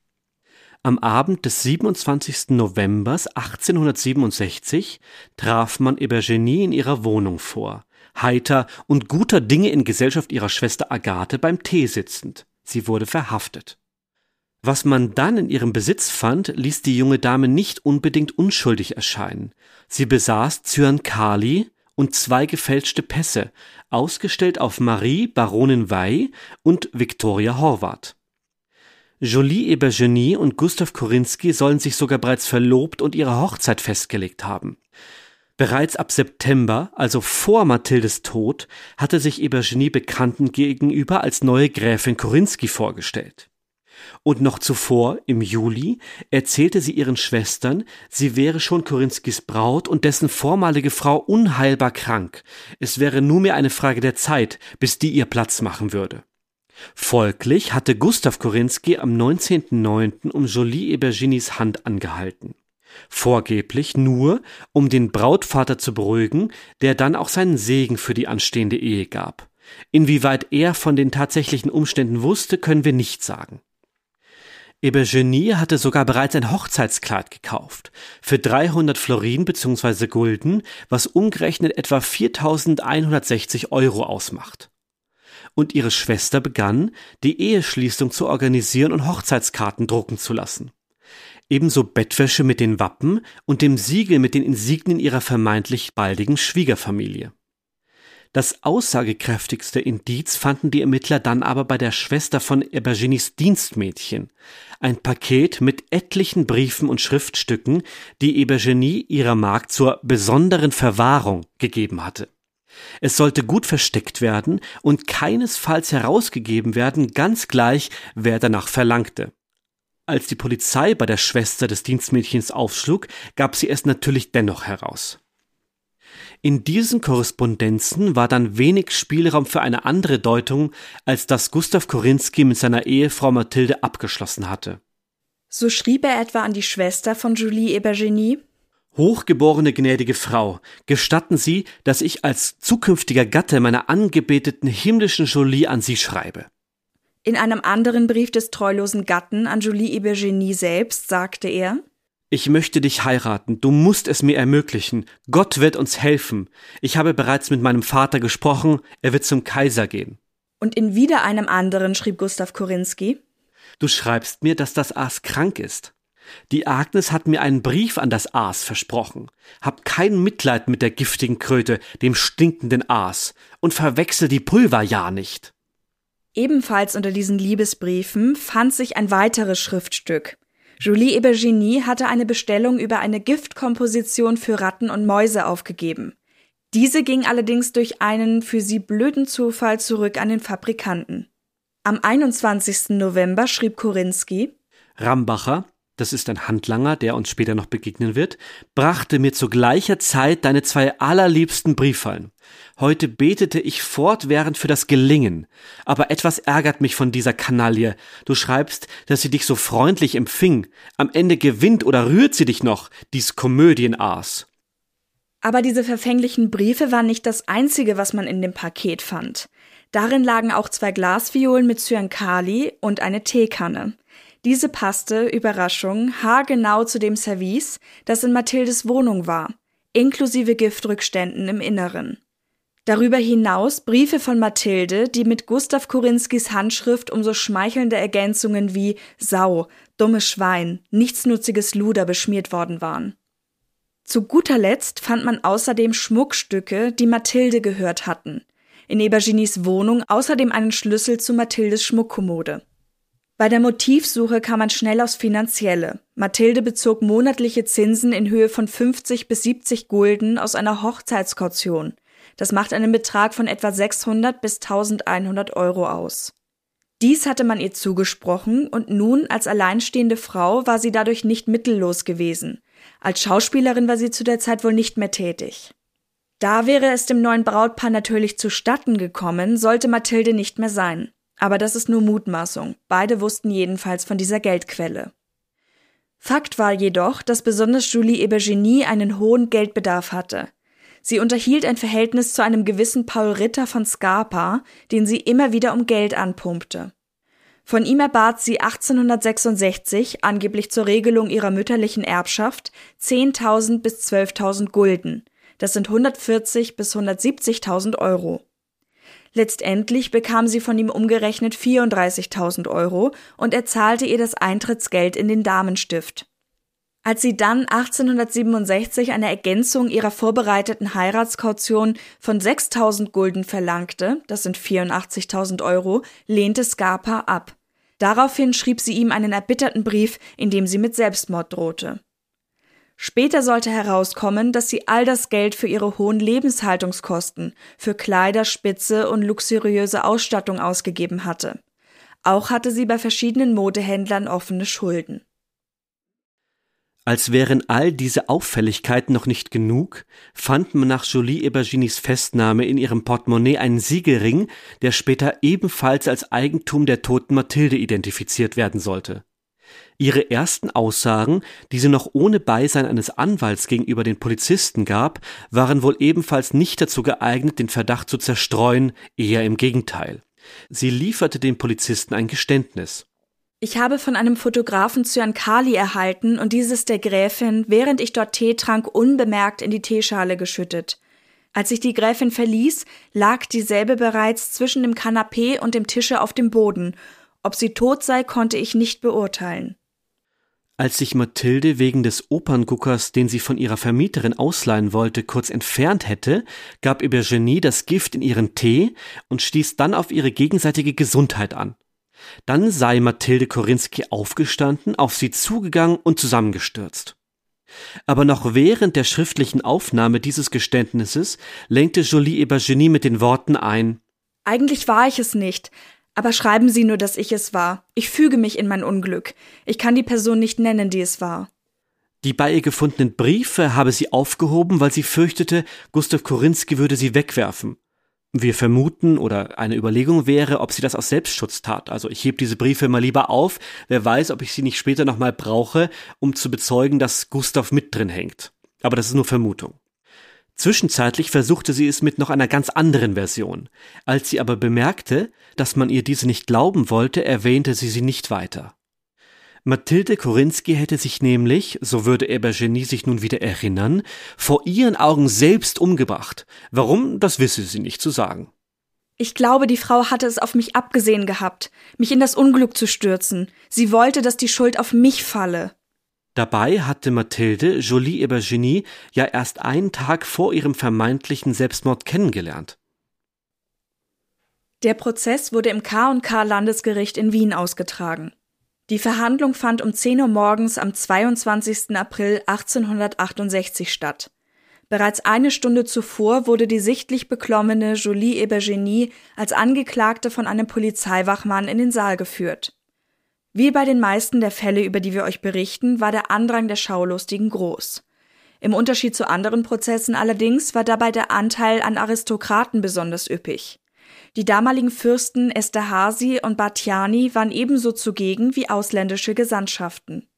Am Abend des 27. November 1867 traf man Ebergenie in ihrer Wohnung vor, heiter und guter Dinge in Gesellschaft ihrer Schwester Agathe beim Tee sitzend. Sie wurde verhaftet. Was man dann in ihrem Besitz fand, ließ die junge Dame nicht unbedingt unschuldig erscheinen. Sie besaß Zyankali und zwei gefälschte Pässe, ausgestellt auf Marie Baronin Wey und Viktoria Horvath. Jolie Ebergenie und Gustav Korinski sollen sich sogar bereits verlobt und ihre Hochzeit festgelegt haben. Bereits ab September, also vor Mathildes Tod, hatte sich Ebergenie Bekannten gegenüber als neue Gräfin Korinski vorgestellt. Und noch zuvor, im Juli, erzählte sie ihren Schwestern, sie wäre schon Korinskis Braut und dessen vormalige Frau unheilbar krank. Es wäre nur mehr eine Frage der Zeit, bis die ihr Platz machen würde. Folglich hatte Gustav Korinski am 19.09. um Jolie Eberginis Hand angehalten. Vorgeblich nur, um den Brautvater zu beruhigen, der dann auch seinen Segen für die anstehende Ehe gab. Inwieweit er von den tatsächlichen Umständen wusste, können wir nicht sagen. Ebergenie hatte sogar bereits ein Hochzeitskleid gekauft. Für 300 Florin bzw. Gulden, was umgerechnet etwa 4160 Euro ausmacht. Und ihre Schwester begann, die Eheschließung zu organisieren und Hochzeitskarten drucken zu lassen. Ebenso Bettwäsche mit den Wappen und dem Siegel mit den Insignien ihrer vermeintlich baldigen Schwiegerfamilie. Das aussagekräftigste Indiz fanden die Ermittler dann aber bei der Schwester von Eberginis Dienstmädchen. Ein Paket mit etlichen Briefen und Schriftstücken, die Ebergenie ihrer Magd zur besonderen Verwahrung gegeben hatte. Es sollte gut versteckt werden und keinesfalls herausgegeben werden, ganz gleich, wer danach verlangte. Als die Polizei bei der Schwester des Dienstmädchens aufschlug, gab sie es natürlich dennoch heraus. In diesen Korrespondenzen war dann wenig Spielraum für eine andere Deutung, als dass Gustav Korinski mit seiner Ehefrau Mathilde abgeschlossen hatte. So schrieb er etwa an die Schwester von Julie Ebergenie Hochgeborene gnädige Frau, gestatten Sie, dass ich als zukünftiger Gatte meiner angebeteten himmlischen Jolie an Sie schreibe. In einem anderen Brief des treulosen Gatten an Julie Ebergenie selbst sagte er ich möchte dich heiraten, du musst es mir ermöglichen. Gott wird uns helfen. Ich habe bereits mit meinem Vater gesprochen, er wird zum Kaiser gehen. Und in wieder einem anderen schrieb Gustav Korinski Du schreibst mir, dass das Aas krank ist. Die Agnes hat mir einen Brief an das Aas versprochen. Hab kein Mitleid mit der giftigen Kröte, dem stinkenden Aas, und verwechsel die Pulver ja nicht. Ebenfalls unter diesen Liebesbriefen fand sich ein weiteres Schriftstück. Julie Ebergenie hatte eine Bestellung über eine Giftkomposition für Ratten und Mäuse aufgegeben. Diese ging allerdings durch einen für sie blöden Zufall zurück an den Fabrikanten. Am 21. November schrieb Korinski Rambacher, das ist ein Handlanger, der uns später noch begegnen wird, brachte mir zu gleicher Zeit deine zwei allerliebsten Briefhallen. Heute betete ich fortwährend für das Gelingen, aber etwas ärgert mich von dieser Kanaille. Du schreibst, dass sie dich so freundlich empfing. Am Ende gewinnt oder rührt sie dich noch, dies Komödienaas. Aber diese verfänglichen Briefe waren nicht das einzige, was man in dem Paket fand. Darin lagen auch zwei Glasviolen mit Zyankali und eine Teekanne. Diese passte, Überraschung, haargenau zu dem Service, das in Mathildes Wohnung war, inklusive Giftrückständen im Inneren. Darüber hinaus Briefe von Mathilde, die mit Gustav Korinskis Handschrift um so schmeichelnde Ergänzungen wie Sau, dummes Schwein, nichtsnutziges Luder beschmiert worden waren. Zu guter Letzt fand man außerdem Schmuckstücke, die Mathilde gehört hatten. In Eberginis Wohnung außerdem einen Schlüssel zu Mathildes Schmuckkommode. Bei der Motivsuche kam man schnell aufs Finanzielle. Mathilde bezog monatliche Zinsen in Höhe von 50 bis 70 Gulden aus einer Hochzeitskaution. Das macht einen Betrag von etwa 600 bis 1100 Euro aus. Dies hatte man ihr zugesprochen und nun als alleinstehende Frau war sie dadurch nicht mittellos gewesen. Als Schauspielerin war sie zu der Zeit wohl nicht mehr tätig. Da wäre es dem neuen Brautpaar natürlich zustatten gekommen, sollte Mathilde nicht mehr sein. Aber das ist nur Mutmaßung. Beide wussten jedenfalls von dieser Geldquelle. Fakt war jedoch, dass besonders Julie Ebergenie einen hohen Geldbedarf hatte. Sie unterhielt ein Verhältnis zu einem gewissen Paul Ritter von Scarpa, den sie immer wieder um Geld anpumpte. Von ihm erbat sie 1866, angeblich zur Regelung ihrer mütterlichen Erbschaft, 10.000 bis 12.000 Gulden. Das sind 140 bis 170.000 Euro. Letztendlich bekam sie von ihm umgerechnet 34.000 Euro und er zahlte ihr das Eintrittsgeld in den Damenstift. Als sie dann 1867 eine Ergänzung ihrer vorbereiteten Heiratskaution von 6000 Gulden verlangte, das sind 84.000 Euro, lehnte Scarpa ab. Daraufhin schrieb sie ihm einen erbitterten Brief, in dem sie mit Selbstmord drohte. Später sollte herauskommen, dass sie all das Geld für ihre hohen Lebenshaltungskosten, für Kleider, Spitze und luxuriöse Ausstattung ausgegeben hatte. Auch hatte sie bei verschiedenen Modehändlern offene Schulden. Als wären all diese Auffälligkeiten noch nicht genug, fand man nach Jolie Eberginis Festnahme in ihrem Portemonnaie einen Siegelring, der später ebenfalls als Eigentum der toten Mathilde identifiziert werden sollte. Ihre ersten Aussagen, die sie noch ohne Beisein eines Anwalts gegenüber den Polizisten gab, waren wohl ebenfalls nicht dazu geeignet, den Verdacht zu zerstreuen, eher im Gegenteil. Sie lieferte dem Polizisten ein Geständnis. Ich habe von einem Fotografen Cyankali erhalten und dieses der Gräfin, während ich dort Tee trank, unbemerkt in die Teeschale geschüttet. Als ich die Gräfin verließ, lag dieselbe bereits zwischen dem Kanapee und dem Tische auf dem Boden ob sie tot sei, konnte ich nicht beurteilen. Als sich Mathilde wegen des Opernguckers, den sie von ihrer Vermieterin ausleihen wollte, kurz entfernt hätte, gab Eugenie das Gift in ihren Tee und stieß dann auf ihre gegenseitige Gesundheit an. Dann sei Mathilde Korinski aufgestanden, auf sie zugegangen und zusammengestürzt. Aber noch während der schriftlichen Aufnahme dieses Geständnisses lenkte Jolie Ebergenie mit den Worten ein Eigentlich war ich es nicht, aber schreiben Sie nur, dass ich es war. Ich füge mich in mein Unglück. Ich kann die Person nicht nennen, die es war. Die bei ihr gefundenen Briefe habe sie aufgehoben, weil sie fürchtete, Gustav Korinski würde sie wegwerfen. Wir vermuten oder eine Überlegung wäre, ob sie das aus Selbstschutz tat. Also ich heb diese Briefe mal lieber auf, wer weiß, ob ich sie nicht später nochmal brauche, um zu bezeugen, dass Gustav mit drin hängt. Aber das ist nur Vermutung. Zwischenzeitlich versuchte sie es mit noch einer ganz anderen Version. Als sie aber bemerkte, dass man ihr diese nicht glauben wollte, erwähnte sie sie nicht weiter. Mathilde Korinski hätte sich nämlich, so würde Ebergenie sich nun wieder erinnern, vor ihren Augen selbst umgebracht. Warum, das wisse sie nicht zu sagen. Ich glaube, die Frau hatte es auf mich abgesehen gehabt, mich in das Unglück zu stürzen. Sie wollte, dass die Schuld auf mich falle. Dabei hatte Mathilde Jolie Ebergenie ja erst einen Tag vor ihrem vermeintlichen Selbstmord kennengelernt. Der Prozess wurde im K&K Landesgericht in Wien ausgetragen. Die Verhandlung fand um 10 Uhr morgens am 22. April 1868 statt. Bereits eine Stunde zuvor wurde die sichtlich beklommene Jolie Ebergenie als Angeklagte von einem Polizeiwachmann in den Saal geführt. Wie bei den meisten der Fälle, über die wir euch berichten, war der Andrang der Schaulustigen groß. Im Unterschied zu anderen Prozessen allerdings war dabei der Anteil an Aristokraten besonders üppig. Die damaligen Fürsten Esterhazy und Batiani waren ebenso zugegen wie ausländische Gesandtschaften.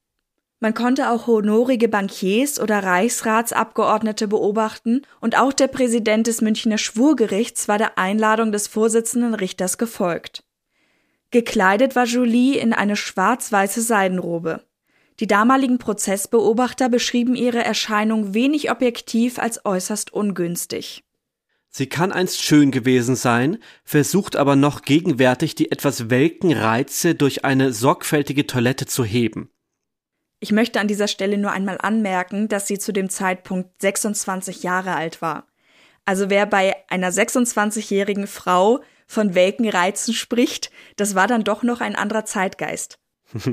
Man konnte auch honorige Bankiers oder Reichsratsabgeordnete beobachten und auch der Präsident des Münchner Schwurgerichts war der Einladung des Vorsitzenden Richters gefolgt. Gekleidet war Julie in eine schwarz-weiße Seidenrobe. Die damaligen Prozessbeobachter beschrieben ihre Erscheinung wenig objektiv als äußerst ungünstig. Sie kann einst schön gewesen sein, versucht aber noch gegenwärtig die etwas welken Reize durch eine sorgfältige Toilette zu heben. Ich möchte an dieser Stelle nur einmal anmerken, dass sie zu dem Zeitpunkt 26 Jahre alt war. Also wer bei einer 26-jährigen Frau von welken Reizen spricht, das war dann doch noch ein anderer Zeitgeist.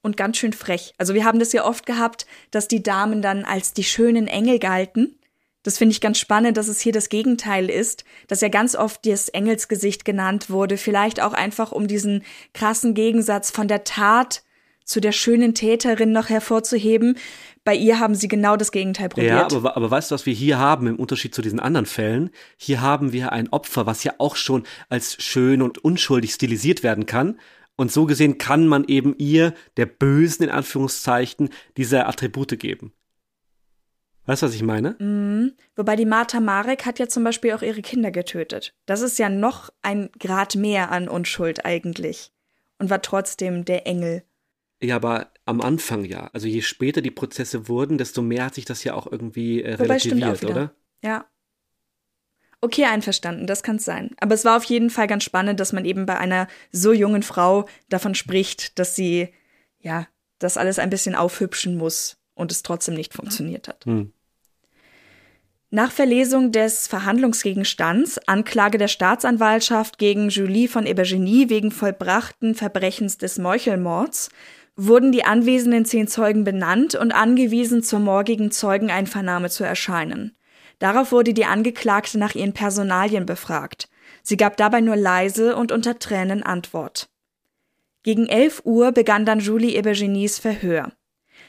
Und ganz schön frech. Also wir haben das ja oft gehabt, dass die Damen dann als die schönen Engel galten. Das finde ich ganz spannend, dass es hier das Gegenteil ist, dass ja ganz oft das Engelsgesicht genannt wurde, vielleicht auch einfach um diesen krassen Gegensatz von der Tat zu der schönen Täterin noch hervorzuheben. Bei ihr haben sie genau das Gegenteil probiert. Ja, aber, aber weißt du, was wir hier haben im Unterschied zu diesen anderen Fällen? Hier haben wir ein Opfer, was ja auch schon als schön und unschuldig stilisiert werden kann. Und so gesehen kann man eben ihr, der Bösen in Anführungszeichen, diese Attribute geben. Weißt du, was ich meine? Mhm. Wobei die Martha Marek hat ja zum Beispiel auch ihre Kinder getötet. Das ist ja noch ein Grad mehr an Unschuld eigentlich. Und war trotzdem der Engel. Ja, aber am Anfang ja. Also je später die Prozesse wurden, desto mehr hat sich das ja auch irgendwie äh, Wobei, relativiert, oder? Ja. Okay, einverstanden, das kann es sein. Aber es war auf jeden Fall ganz spannend, dass man eben bei einer so jungen Frau davon spricht, dass sie, ja, das alles ein bisschen aufhübschen muss und es trotzdem nicht funktioniert hat. Hm. Nach Verlesung des Verhandlungsgegenstands, Anklage der Staatsanwaltschaft gegen Julie von Ebergenie wegen vollbrachten Verbrechens des Meuchelmords, wurden die anwesenden zehn Zeugen benannt und angewiesen, zur morgigen Zeugeneinvernahme zu erscheinen. Darauf wurde die Angeklagte nach ihren Personalien befragt. Sie gab dabei nur leise und unter Tränen Antwort. Gegen elf Uhr begann dann Julie Ebergenies Verhör.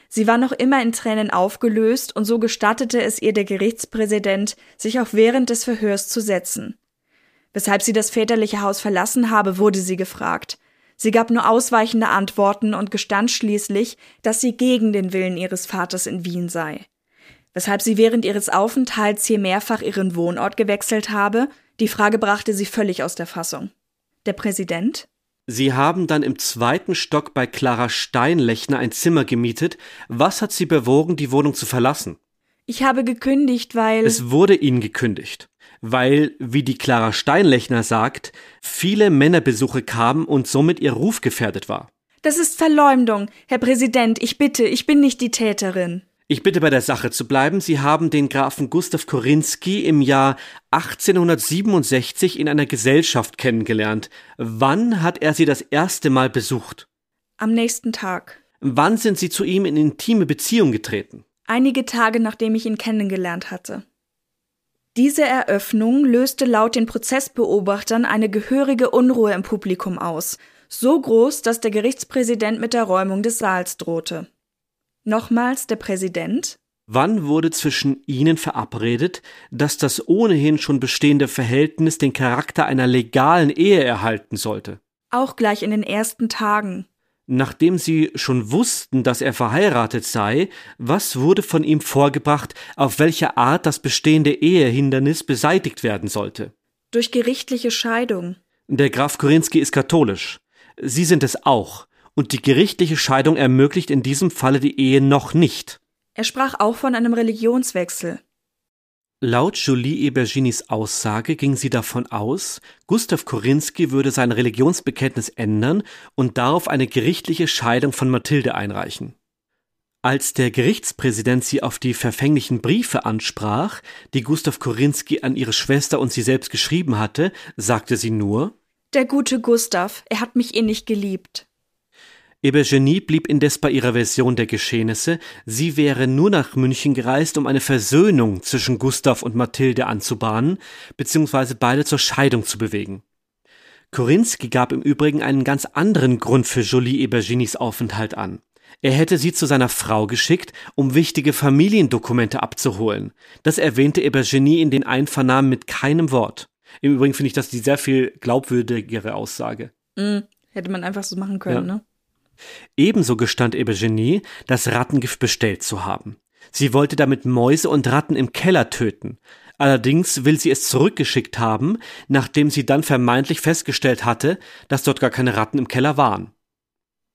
Sie war noch immer in Tränen aufgelöst und so gestattete es ihr der Gerichtspräsident, sich auch während des Verhörs zu setzen. Weshalb sie das väterliche Haus verlassen habe, wurde sie gefragt. Sie gab nur ausweichende Antworten und gestand schließlich, dass sie gegen den Willen ihres Vaters in Wien sei. Weshalb sie während ihres Aufenthalts hier mehrfach ihren Wohnort gewechselt habe, die Frage brachte sie völlig aus der Fassung. Der Präsident? Sie haben dann im zweiten Stock bei Clara Steinlechner ein Zimmer gemietet. Was hat Sie bewogen, die Wohnung zu verlassen? Ich habe gekündigt, weil. Es wurde Ihnen gekündigt. Weil, wie die Clara Steinlechner sagt, viele Männerbesuche kamen und somit ihr Ruf gefährdet war. Das ist Verleumdung. Herr Präsident, ich bitte, ich bin nicht die Täterin. Ich bitte bei der Sache zu bleiben. Sie haben den Grafen Gustav Korinski im Jahr 1867 in einer Gesellschaft kennengelernt. Wann hat er Sie das erste Mal besucht? Am nächsten Tag. Wann sind Sie zu ihm in intime Beziehung getreten? Einige Tage nachdem ich ihn kennengelernt hatte. Diese Eröffnung löste laut den Prozessbeobachtern eine gehörige Unruhe im Publikum aus, so groß, dass der Gerichtspräsident mit der Räumung des Saals drohte. Nochmals der Präsident. Wann wurde zwischen Ihnen verabredet, dass das ohnehin schon bestehende Verhältnis den Charakter einer legalen Ehe erhalten sollte? Auch gleich in den ersten Tagen. Nachdem Sie schon wussten, dass er verheiratet sei, was wurde von ihm vorgebracht, auf welche Art das bestehende Ehehindernis beseitigt werden sollte? Durch gerichtliche Scheidung. Der Graf Korinski ist katholisch. Sie sind es auch und die gerichtliche Scheidung ermöglicht in diesem Falle die Ehe noch nicht. Er sprach auch von einem Religionswechsel. Laut Julie Eberginis Aussage ging sie davon aus, Gustav Korinski würde sein Religionsbekenntnis ändern und darauf eine gerichtliche Scheidung von Mathilde einreichen. Als der Gerichtspräsident sie auf die verfänglichen Briefe ansprach, die Gustav Korinski an ihre Schwester und sie selbst geschrieben hatte, sagte sie nur Der gute Gustav, er hat mich eh nicht geliebt. Ebergenie blieb indes bei ihrer Version der Geschehnisse, sie wäre nur nach München gereist, um eine Versöhnung zwischen Gustav und Mathilde anzubahnen, beziehungsweise beide zur Scheidung zu bewegen. Korinski gab im Übrigen einen ganz anderen Grund für Jolie Eberginis Aufenthalt an. Er hätte sie zu seiner Frau geschickt, um wichtige Familiendokumente abzuholen. Das erwähnte Ebergenie in den Einvernahmen mit keinem Wort. Im Übrigen finde ich das die sehr viel glaubwürdigere Aussage. Mm, hätte man einfach so machen können, ja. ne? Ebenso gestand Eugenie, das Rattengift bestellt zu haben. Sie wollte damit Mäuse und Ratten im Keller töten. Allerdings will sie es zurückgeschickt haben, nachdem sie dann vermeintlich festgestellt hatte, dass dort gar keine Ratten im Keller waren.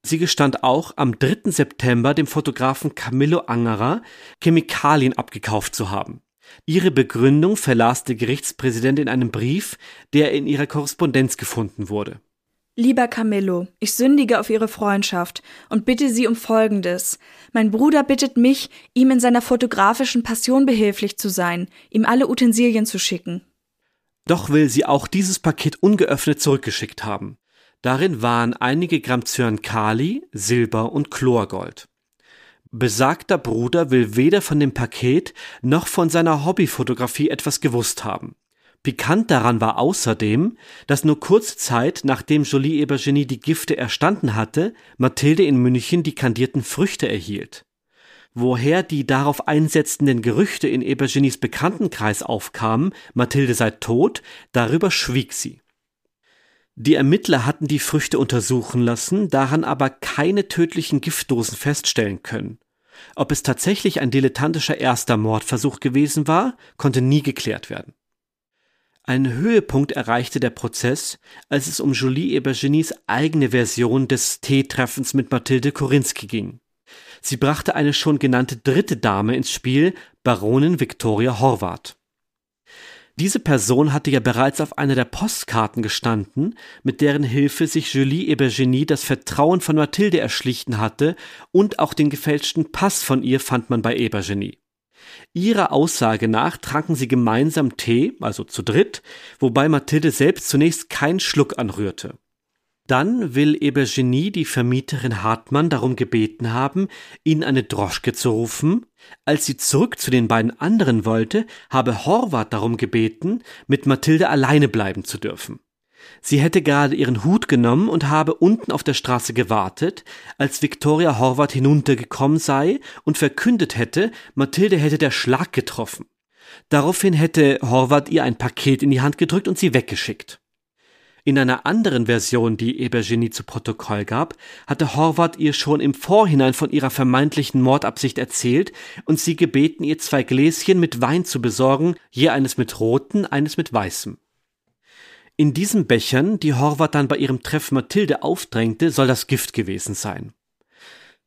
Sie gestand auch, am 3. September dem Fotografen Camillo Angerer Chemikalien abgekauft zu haben. Ihre Begründung verlas der Gerichtspräsident in einem Brief, der in ihrer Korrespondenz gefunden wurde. Lieber Camillo, ich sündige auf Ihre Freundschaft und bitte Sie um Folgendes. Mein Bruder bittet mich, ihm in seiner fotografischen Passion behilflich zu sein, ihm alle Utensilien zu schicken. Doch will sie auch dieses Paket ungeöffnet zurückgeschickt haben. Darin waren einige Gramm Zyankali, Silber und Chlorgold. Besagter Bruder will weder von dem Paket noch von seiner Hobbyfotografie etwas gewusst haben. Pikant daran war außerdem, dass nur kurze Zeit nachdem Jolie Ebergenie die Gifte erstanden hatte, Mathilde in München die kandierten Früchte erhielt. Woher die darauf einsetzenden Gerüchte in Ebergenies Bekanntenkreis aufkamen, Mathilde sei tot, darüber schwieg sie. Die Ermittler hatten die Früchte untersuchen lassen, daran aber keine tödlichen Giftdosen feststellen können. Ob es tatsächlich ein dilettantischer erster Mordversuch gewesen war, konnte nie geklärt werden. Einen Höhepunkt erreichte der Prozess, als es um Julie Ebergenis eigene Version des Teetreffens mit Mathilde Korinski ging. Sie brachte eine schon genannte dritte Dame ins Spiel, Baronin Victoria Horvath. Diese Person hatte ja bereits auf einer der Postkarten gestanden, mit deren Hilfe sich Julie Ebergenie das Vertrauen von Mathilde erschlichten hatte und auch den gefälschten Pass von ihr fand man bei Ebergenie. Ihrer Aussage nach tranken sie gemeinsam Tee, also zu dritt, wobei Mathilde selbst zunächst keinen Schluck anrührte. Dann will Ebergenie die Vermieterin Hartmann darum gebeten haben, ihnen eine Droschke zu rufen. Als sie zurück zu den beiden anderen wollte, habe Horvath darum gebeten, mit Mathilde alleine bleiben zu dürfen. Sie hätte gerade ihren Hut genommen und habe unten auf der Straße gewartet, als Victoria Horvath hinuntergekommen sei und verkündet hätte, Mathilde hätte der Schlag getroffen. Daraufhin hätte Horvath ihr ein Paket in die Hand gedrückt und sie weggeschickt. In einer anderen Version, die Ebergenie zu Protokoll gab, hatte Horvath ihr schon im Vorhinein von ihrer vermeintlichen Mordabsicht erzählt und sie gebeten, ihr zwei Gläschen mit Wein zu besorgen, je eines mit roten, eines mit weißem. In diesen Bechern, die Horvath dann bei ihrem Treff Mathilde aufdrängte, soll das Gift gewesen sein.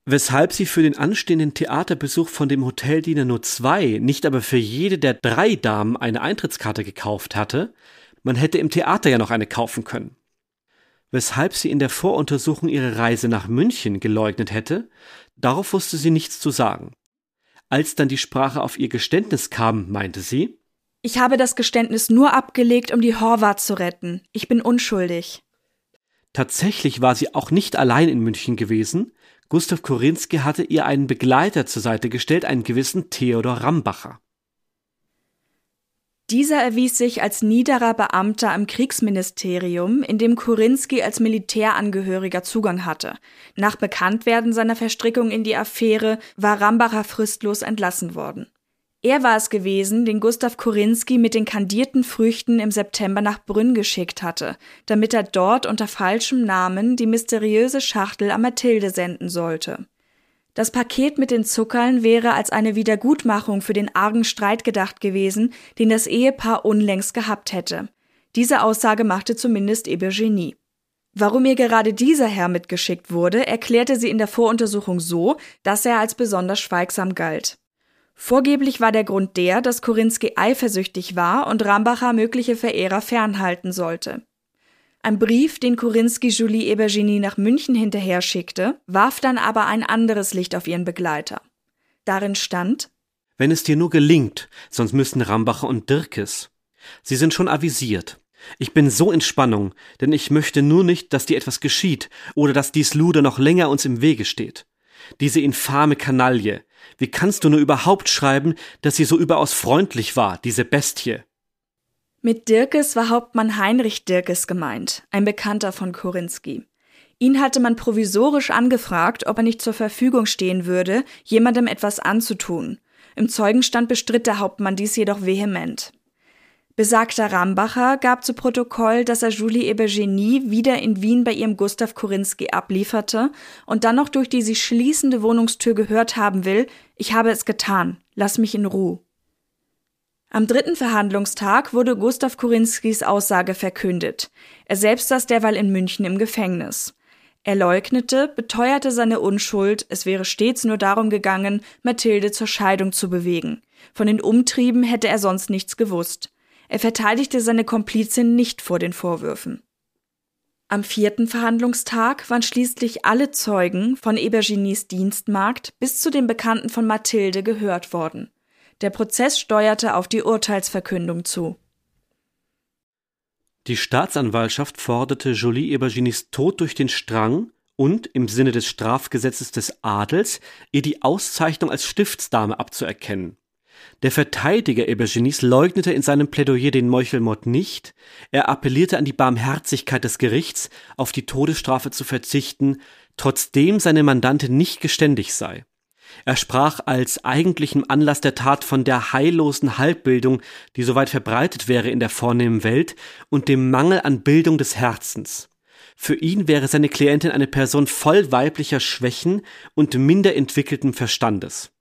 Weshalb sie für den anstehenden Theaterbesuch von dem Hoteldiener nur zwei, nicht aber für jede der drei Damen eine Eintrittskarte gekauft hatte, man hätte im Theater ja noch eine kaufen können. Weshalb sie in der Voruntersuchung ihre Reise nach München geleugnet hätte, darauf wusste sie nichts zu sagen. Als dann die Sprache auf ihr Geständnis kam, meinte sie, Ich habe das Geständnis nur abgelegt, um die Horvath zu retten. Ich bin unschuldig. Tatsächlich war sie auch nicht allein in München gewesen. Gustav Korinski hatte ihr einen Begleiter zur Seite gestellt, einen gewissen Theodor Rambacher. Dieser erwies sich als niederer Beamter im Kriegsministerium, in dem Kurinski als Militärangehöriger Zugang hatte. Nach Bekanntwerden seiner Verstrickung in die Affäre war Rambacher fristlos entlassen worden. Er war es gewesen, den Gustav Kurinski mit den kandierten Früchten im September nach Brünn geschickt hatte, damit er dort unter falschem Namen die mysteriöse Schachtel an Mathilde senden sollte. Das Paket mit den Zuckern wäre als eine Wiedergutmachung für den argen Streit gedacht gewesen, den das Ehepaar unlängst gehabt hätte. Diese Aussage machte zumindest Ebergenie. Warum ihr gerade dieser Herr mitgeschickt wurde, erklärte sie in der Voruntersuchung so, dass er als besonders schweigsam galt. Vorgeblich war der Grund der, dass Korinski eifersüchtig war und Rambacher mögliche Verehrer fernhalten sollte. Ein Brief, den Korinski Julie Ebergenie nach München hinterher schickte, warf dann aber ein anderes Licht auf ihren Begleiter. Darin stand Wenn es dir nur gelingt, sonst müssen Rambacher und Dirkes. Sie sind schon avisiert. Ich bin so in Spannung, denn ich möchte nur nicht, dass dir etwas geschieht oder dass dies Luder noch länger uns im Wege steht. Diese infame Kanaille. Wie kannst du nur überhaupt schreiben, dass sie so überaus freundlich war, diese Bestie? Mit Dirkes war Hauptmann Heinrich Dirkes gemeint, ein Bekannter von Korinski. Ihn hatte man provisorisch angefragt, ob er nicht zur Verfügung stehen würde, jemandem etwas anzutun. Im Zeugenstand bestritt der Hauptmann dies jedoch vehement. Besagter Rambacher gab zu Protokoll, dass er Julie Ebergenie wieder in Wien bei ihrem Gustav Korinski ablieferte und dann noch durch die sich schließende Wohnungstür gehört haben will, ich habe es getan, lass mich in Ruhe. Am dritten Verhandlungstag wurde Gustav Korinskis Aussage verkündet. Er selbst saß derweil in München im Gefängnis. Er leugnete, beteuerte seine Unschuld, es wäre stets nur darum gegangen, Mathilde zur Scheidung zu bewegen. Von den Umtrieben hätte er sonst nichts gewusst. Er verteidigte seine Komplizin nicht vor den Vorwürfen. Am vierten Verhandlungstag waren schließlich alle Zeugen von Ebergenies Dienstmarkt bis zu den Bekannten von Mathilde gehört worden. Der Prozess steuerte auf die Urteilsverkündung zu. Die Staatsanwaltschaft forderte Jolie Eberginis Tod durch den Strang und im Sinne des Strafgesetzes des Adels ihr die Auszeichnung als Stiftsdame abzuerkennen. Der Verteidiger Eberginis leugnete in seinem Plädoyer den Meuchelmord nicht, er appellierte an die Barmherzigkeit des Gerichts, auf die Todesstrafe zu verzichten, trotzdem seine Mandantin nicht geständig sei. Er sprach als eigentlichem Anlass der Tat von der heillosen Halbbildung, die so weit verbreitet wäre in der vornehmen Welt, und dem Mangel an Bildung des Herzens. Für ihn wäre seine Klientin eine Person voll weiblicher Schwächen und minder entwickelten Verstandes.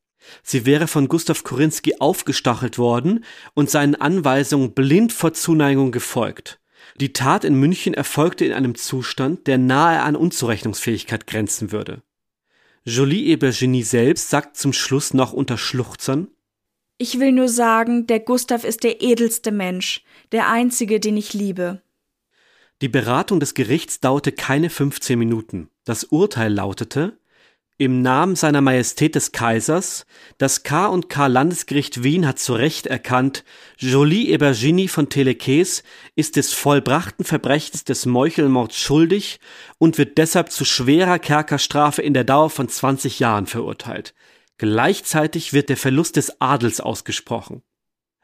Sie wäre von Gustav Korinski aufgestachelt worden und seinen Anweisungen blind vor Zuneigung gefolgt. Die Tat in München erfolgte in einem Zustand, der nahe an Unzurechnungsfähigkeit grenzen würde. Jolie Ebergenie selbst sagt zum Schluss noch unter Schluchzern Ich will nur sagen, der Gustav ist der edelste Mensch, der einzige, den ich liebe. Die Beratung des Gerichts dauerte keine 15 Minuten. Das Urteil lautete im Namen seiner Majestät des Kaisers, das K und K Landesgericht Wien hat zu Recht erkannt, Jolie Ebergini von Telekes ist des vollbrachten Verbrechens des Meuchelmords schuldig und wird deshalb zu schwerer Kerkerstrafe in der Dauer von 20 Jahren verurteilt. Gleichzeitig wird der Verlust des Adels ausgesprochen.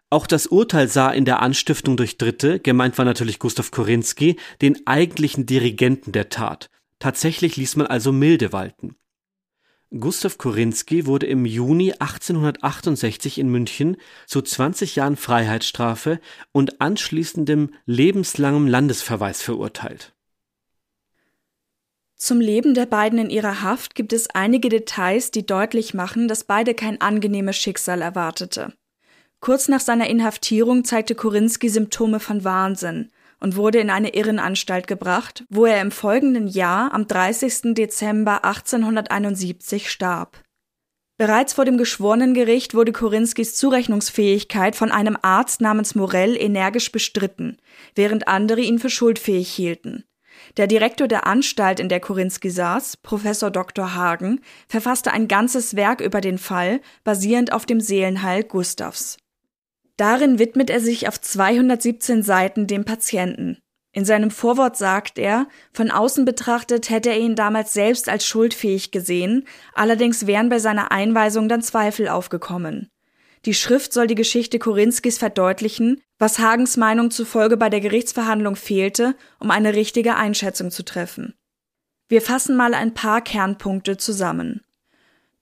Auch das Urteil sah in der Anstiftung durch Dritte, gemeint war natürlich Gustav Korinski, den eigentlichen Dirigenten der Tat. Tatsächlich ließ man also Milde walten. Gustav Korinski wurde im Juni 1868 in München zu 20 Jahren Freiheitsstrafe und anschließendem lebenslangem Landesverweis verurteilt. Zum Leben der beiden in ihrer Haft gibt es einige Details, die deutlich machen, dass beide kein angenehmes Schicksal erwartete. Kurz nach seiner Inhaftierung zeigte Korinski Symptome von Wahnsinn und wurde in eine Irrenanstalt gebracht, wo er im folgenden Jahr am 30. Dezember 1871 starb. Bereits vor dem Geschworenengericht wurde Korinskis Zurechnungsfähigkeit von einem Arzt namens Morell energisch bestritten, während andere ihn für schuldfähig hielten. Der Direktor der Anstalt, in der Korinski saß, Professor Dr. Hagen, verfasste ein ganzes Werk über den Fall, basierend auf dem Seelenheil Gustavs. Darin widmet er sich auf 217 Seiten dem Patienten. In seinem Vorwort sagt er, von außen betrachtet hätte er ihn damals selbst als schuldfähig gesehen, allerdings wären bei seiner Einweisung dann Zweifel aufgekommen. Die Schrift soll die Geschichte Korinskis verdeutlichen, was Hagens Meinung zufolge bei der Gerichtsverhandlung fehlte, um eine richtige Einschätzung zu treffen. Wir fassen mal ein paar Kernpunkte zusammen.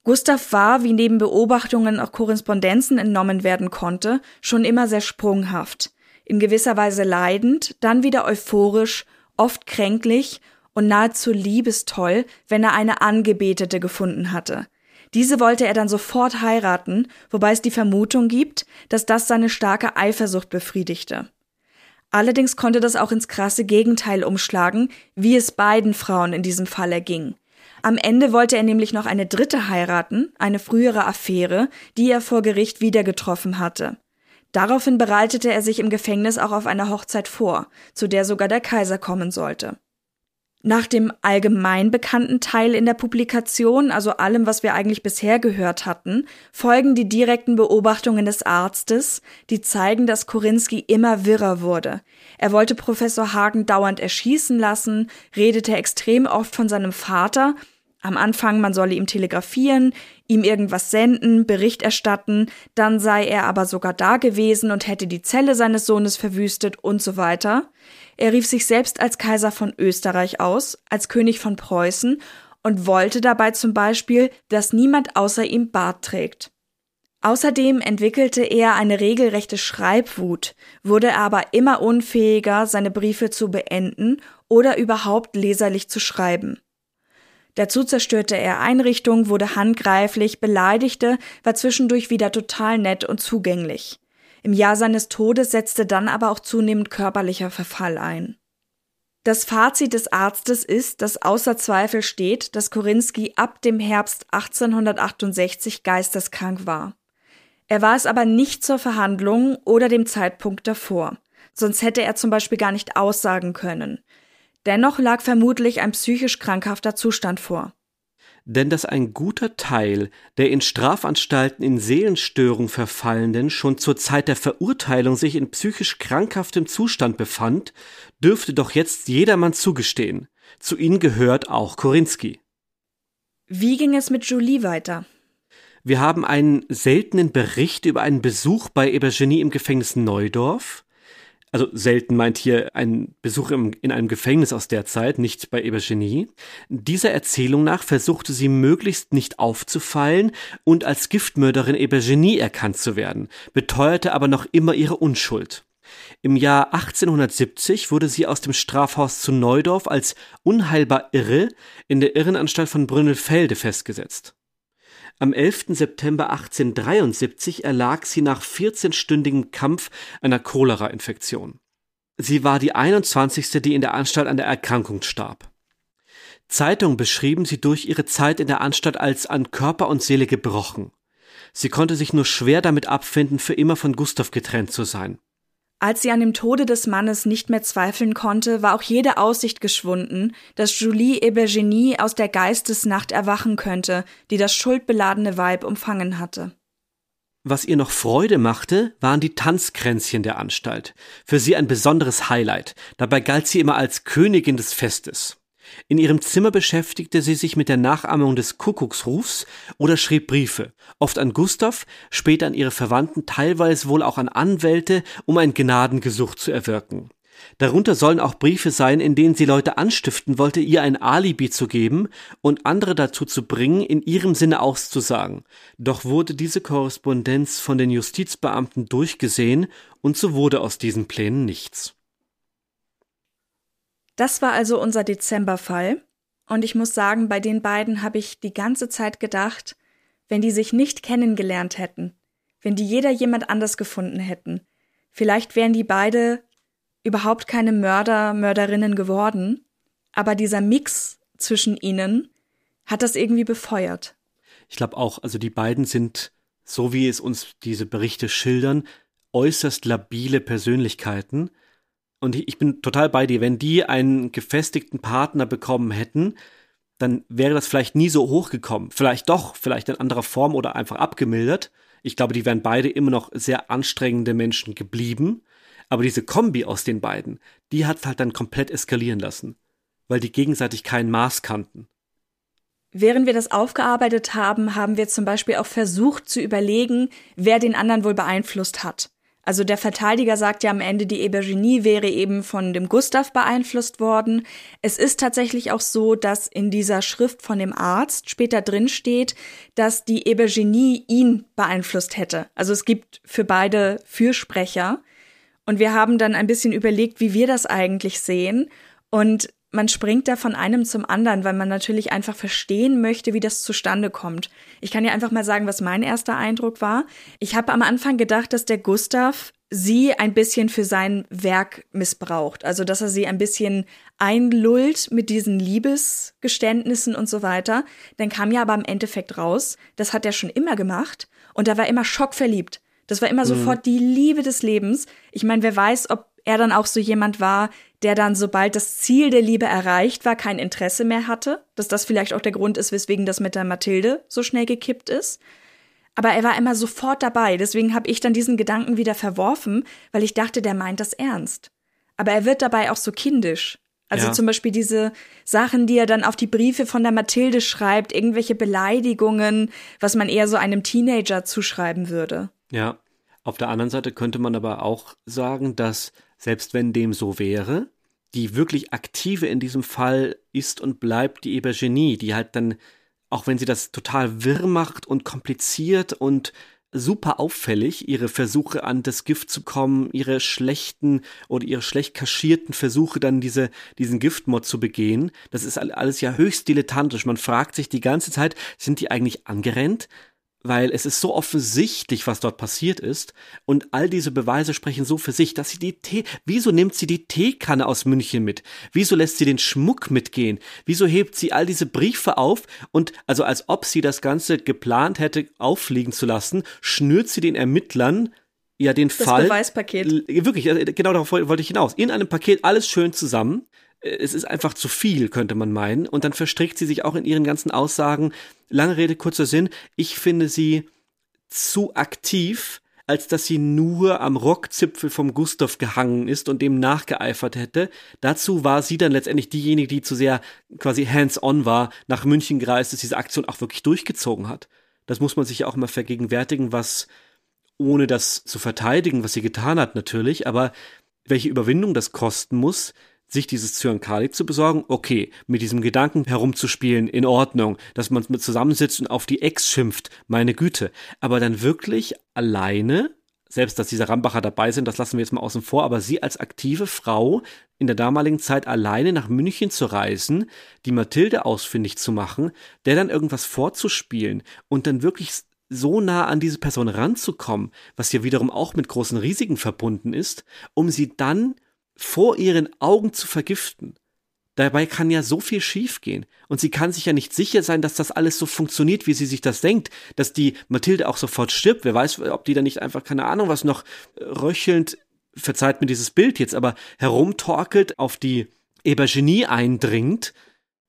Gustav war, wie neben Beobachtungen auch Korrespondenzen entnommen werden konnte, schon immer sehr sprunghaft, in gewisser Weise leidend, dann wieder euphorisch, oft kränklich und nahezu liebestoll, wenn er eine Angebetete gefunden hatte. Diese wollte er dann sofort heiraten, wobei es die Vermutung gibt, dass das seine starke Eifersucht befriedigte. Allerdings konnte das auch ins krasse Gegenteil umschlagen, wie es beiden Frauen in diesem Fall erging. Am Ende wollte er nämlich noch eine dritte heiraten, eine frühere Affäre, die er vor Gericht wieder getroffen hatte. Daraufhin bereitete er sich im Gefängnis auch auf eine Hochzeit vor, zu der sogar der Kaiser kommen sollte. Nach dem allgemein bekannten Teil in der Publikation, also allem, was wir eigentlich bisher gehört hatten, folgen die direkten Beobachtungen des Arztes, die zeigen, dass Korinski immer wirrer wurde. Er wollte Professor Hagen dauernd erschießen lassen, redete extrem oft von seinem Vater am Anfang, man solle ihm telegrafieren, ihm irgendwas senden, Bericht erstatten, dann sei er aber sogar da gewesen und hätte die Zelle seines Sohnes verwüstet und so weiter. Er rief sich selbst als Kaiser von Österreich aus, als König von Preußen und wollte dabei zum Beispiel, dass niemand außer ihm Bart trägt. Außerdem entwickelte er eine regelrechte Schreibwut, wurde aber immer unfähiger, seine Briefe zu beenden oder überhaupt leserlich zu schreiben. Dazu zerstörte er Einrichtungen, wurde handgreiflich, beleidigte, war zwischendurch wieder total nett und zugänglich. Im Jahr seines Todes setzte dann aber auch zunehmend körperlicher Verfall ein. Das Fazit des Arztes ist, dass außer Zweifel steht, dass Korinski ab dem Herbst 1868 geisteskrank war. Er war es aber nicht zur Verhandlung oder dem Zeitpunkt davor, sonst hätte er zum Beispiel gar nicht aussagen können. Dennoch lag vermutlich ein psychisch krankhafter Zustand vor. Denn dass ein guter Teil der in Strafanstalten in Seelenstörung verfallenden schon zur Zeit der Verurteilung sich in psychisch krankhaftem Zustand befand, dürfte doch jetzt jedermann zugestehen. Zu ihnen gehört auch Korinski. Wie ging es mit Julie weiter? Wir haben einen seltenen Bericht über einen Besuch bei Ebergenie im Gefängnis Neudorf also selten meint hier ein Besuch im, in einem Gefängnis aus der Zeit, nicht bei Ebergenie. Dieser Erzählung nach versuchte sie möglichst nicht aufzufallen und als Giftmörderin Ebergenie erkannt zu werden, beteuerte aber noch immer ihre Unschuld. Im Jahr 1870 wurde sie aus dem Strafhaus zu Neudorf als unheilbar irre in der Irrenanstalt von Brünnelfelde festgesetzt. Am 11. September 1873 erlag sie nach 14-stündigem Kampf einer Cholera-Infektion. Sie war die 21. die in der Anstalt an der Erkrankung starb. Zeitungen beschrieben sie durch ihre Zeit in der Anstalt als an Körper und Seele gebrochen. Sie konnte sich nur schwer damit abfinden, für immer von Gustav getrennt zu sein. Als sie an dem Tode des Mannes nicht mehr zweifeln konnte, war auch jede Aussicht geschwunden, dass Julie Ebergenie aus der Geistesnacht erwachen könnte, die das schuldbeladene Weib umfangen hatte. Was ihr noch Freude machte, waren die Tanzkränzchen der Anstalt. Für sie ein besonderes Highlight. Dabei galt sie immer als Königin des Festes. In ihrem Zimmer beschäftigte sie sich mit der Nachahmung des Kuckucksrufs oder schrieb Briefe, oft an Gustav, später an ihre Verwandten, teilweise wohl auch an Anwälte, um ein Gnadengesuch zu erwirken. Darunter sollen auch Briefe sein, in denen sie Leute anstiften wollte, ihr ein Alibi zu geben und andere dazu zu bringen, in ihrem Sinne auszusagen. Doch wurde diese Korrespondenz von den Justizbeamten durchgesehen und so wurde aus diesen Plänen nichts. Das war also unser Dezemberfall. Und ich muss sagen, bei den beiden habe ich die ganze Zeit gedacht, wenn die sich nicht kennengelernt hätten, wenn die jeder jemand anders gefunden hätten, vielleicht wären die beide überhaupt keine Mörder, Mörderinnen geworden, aber dieser Mix zwischen ihnen hat das irgendwie befeuert. Ich glaube auch, also die beiden sind, so wie es uns diese Berichte schildern, äußerst labile Persönlichkeiten, und ich bin total bei dir, wenn die einen gefestigten Partner bekommen hätten, dann wäre das vielleicht nie so hochgekommen. Vielleicht doch, vielleicht in anderer Form oder einfach abgemildert. Ich glaube, die wären beide immer noch sehr anstrengende Menschen geblieben. Aber diese Kombi aus den beiden, die hat halt dann komplett eskalieren lassen, weil die gegenseitig kein Maß kannten. Während wir das aufgearbeitet haben, haben wir zum Beispiel auch versucht zu überlegen, wer den anderen wohl beeinflusst hat. Also der Verteidiger sagt ja am Ende, die Ebergenie wäre eben von dem Gustav beeinflusst worden. Es ist tatsächlich auch so, dass in dieser Schrift von dem Arzt später drin steht, dass die Ebergenie ihn beeinflusst hätte. Also es gibt für beide Fürsprecher. Und wir haben dann ein bisschen überlegt, wie wir das eigentlich sehen. Und man springt da von einem zum anderen, weil man natürlich einfach verstehen möchte, wie das zustande kommt. Ich kann ja einfach mal sagen, was mein erster Eindruck war. Ich habe am Anfang gedacht, dass der Gustav sie ein bisschen für sein Werk missbraucht. Also, dass er sie ein bisschen einlullt mit diesen Liebesgeständnissen und so weiter. Dann kam ja aber im Endeffekt raus, das hat er schon immer gemacht und er war immer schockverliebt. Das war immer mhm. sofort die Liebe des Lebens. Ich meine, wer weiß, ob er dann auch so jemand war, der dann, sobald das Ziel der Liebe erreicht war, kein Interesse mehr hatte, dass das vielleicht auch der Grund ist, weswegen das mit der Mathilde so schnell gekippt ist. Aber er war immer sofort dabei, deswegen habe ich dann diesen Gedanken wieder verworfen, weil ich dachte, der meint das ernst. Aber er wird dabei auch so kindisch. Also ja. zum Beispiel diese Sachen, die er dann auf die Briefe von der Mathilde schreibt, irgendwelche Beleidigungen, was man eher so einem Teenager zuschreiben würde. Ja. Auf der anderen Seite könnte man aber auch sagen, dass selbst wenn dem so wäre, die wirklich aktive in diesem Fall ist und bleibt die Ebergenie, die halt dann, auch wenn sie das total wirr macht und kompliziert und super auffällig, ihre Versuche an das Gift zu kommen, ihre schlechten oder ihre schlecht kaschierten Versuche dann diese, diesen Giftmord zu begehen. Das ist alles ja höchst dilettantisch. Man fragt sich die ganze Zeit, sind die eigentlich angerennt? Weil es ist so offensichtlich, was dort passiert ist, und all diese Beweise sprechen so für sich, dass sie die Tee, wieso nimmt sie die Teekanne aus München mit? Wieso lässt sie den Schmuck mitgehen? Wieso hebt sie all diese Briefe auf und, also als ob sie das Ganze geplant hätte, auffliegen zu lassen, schnürt sie den Ermittlern ja den das Fall. Beweispaket. Wirklich, genau darauf wollte ich hinaus. In einem Paket alles schön zusammen es ist einfach zu viel, könnte man meinen. Und dann verstrickt sie sich auch in ihren ganzen Aussagen. Lange Rede, kurzer Sinn. Ich finde sie zu aktiv, als dass sie nur am Rockzipfel vom Gustav gehangen ist und dem nachgeeifert hätte. Dazu war sie dann letztendlich diejenige, die zu sehr quasi hands-on war, nach München gereist ist, diese Aktion auch wirklich durchgezogen hat. Das muss man sich ja auch mal vergegenwärtigen, was, ohne das zu verteidigen, was sie getan hat natürlich, aber welche Überwindung das kosten muss, sich dieses Zyankali zu besorgen, okay, mit diesem Gedanken herumzuspielen, in Ordnung, dass man mit zusammensitzt und auf die Ex schimpft, meine Güte, aber dann wirklich alleine selbst, dass diese Rambacher dabei sind, das lassen wir jetzt mal außen vor, aber sie als aktive Frau in der damaligen Zeit alleine nach München zu reisen, die Mathilde ausfindig zu machen, der dann irgendwas vorzuspielen und dann wirklich so nah an diese Person ranzukommen, was ja wiederum auch mit großen Risiken verbunden ist, um sie dann vor ihren Augen zu vergiften. Dabei kann ja so viel schiefgehen. Und sie kann sich ja nicht sicher sein, dass das alles so funktioniert, wie sie sich das denkt. Dass die Mathilde auch sofort stirbt. Wer weiß, ob die da nicht einfach, keine Ahnung, was noch röchelnd, verzeiht mir dieses Bild jetzt, aber herumtorkelt, auf die Ebergenie eindringt.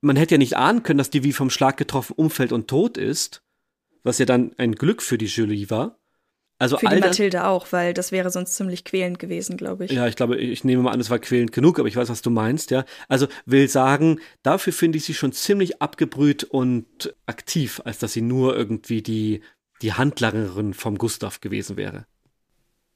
Man hätte ja nicht ahnen können, dass die wie vom Schlag getroffen umfällt und tot ist. Was ja dann ein Glück für die Julie war. Also Für die Mathilde auch, weil das wäre sonst ziemlich quälend gewesen, glaube ich. Ja, ich glaube, ich nehme mal an, es war quälend genug, aber ich weiß, was du meinst, ja. Also will sagen, dafür finde ich sie schon ziemlich abgebrüht und aktiv, als dass sie nur irgendwie die, die Handlangerin vom Gustav gewesen wäre.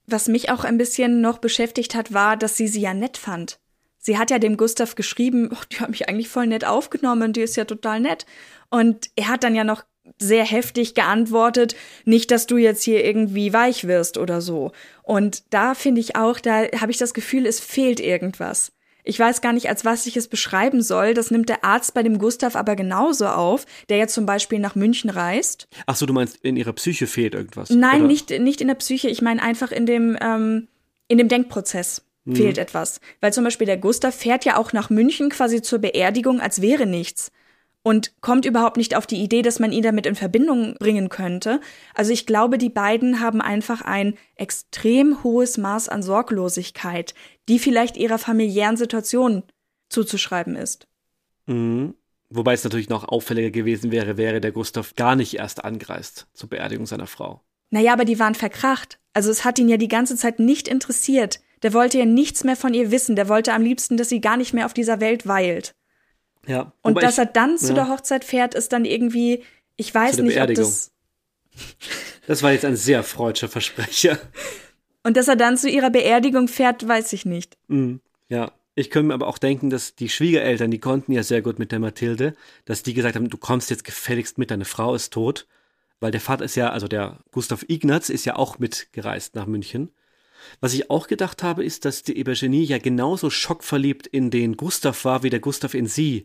Was mich auch ein bisschen noch beschäftigt hat, war, dass sie sie ja nett fand. Sie hat ja dem Gustav geschrieben, oh, die hat mich eigentlich voll nett aufgenommen, die ist ja total nett. Und er hat dann ja noch sehr heftig geantwortet, nicht, dass du jetzt hier irgendwie weich wirst oder so. Und da finde ich auch, da habe ich das Gefühl, es fehlt irgendwas. Ich weiß gar nicht, als was ich es beschreiben soll. Das nimmt der Arzt bei dem Gustav aber genauso auf, der jetzt zum Beispiel nach München reist. Ach so, du meinst, in ihrer Psyche fehlt irgendwas? Nein, nicht, nicht in der Psyche. Ich meine einfach in dem, ähm, in dem Denkprozess mhm. fehlt etwas. Weil zum Beispiel der Gustav fährt ja auch nach München quasi zur Beerdigung, als wäre nichts und kommt überhaupt nicht auf die Idee, dass man ihn damit in Verbindung bringen könnte. Also ich glaube, die beiden haben einfach ein extrem hohes Maß an Sorglosigkeit, die vielleicht ihrer familiären Situation zuzuschreiben ist. Mhm. Wobei es natürlich noch auffälliger gewesen wäre, wäre der Gustav gar nicht erst angereist zur Beerdigung seiner Frau. Naja, aber die waren verkracht. Also es hat ihn ja die ganze Zeit nicht interessiert. Der wollte ja nichts mehr von ihr wissen. Der wollte am liebsten, dass sie gar nicht mehr auf dieser Welt weilt. Ja. Und dass ich, er dann zu ja. der Hochzeit fährt, ist dann irgendwie, ich weiß nicht, ob das. Das war jetzt ein sehr freudscher Versprecher. Und dass er dann zu ihrer Beerdigung fährt, weiß ich nicht. Mm, ja. Ich könnte mir aber auch denken, dass die Schwiegereltern, die konnten ja sehr gut mit der Mathilde, dass die gesagt haben, du kommst jetzt gefälligst mit, deine Frau ist tot. Weil der Vater ist ja, also der Gustav Ignaz ist ja auch mitgereist nach München. Was ich auch gedacht habe, ist, dass die Ebergenie ja genauso schockverliebt in den Gustav war, wie der Gustav in sie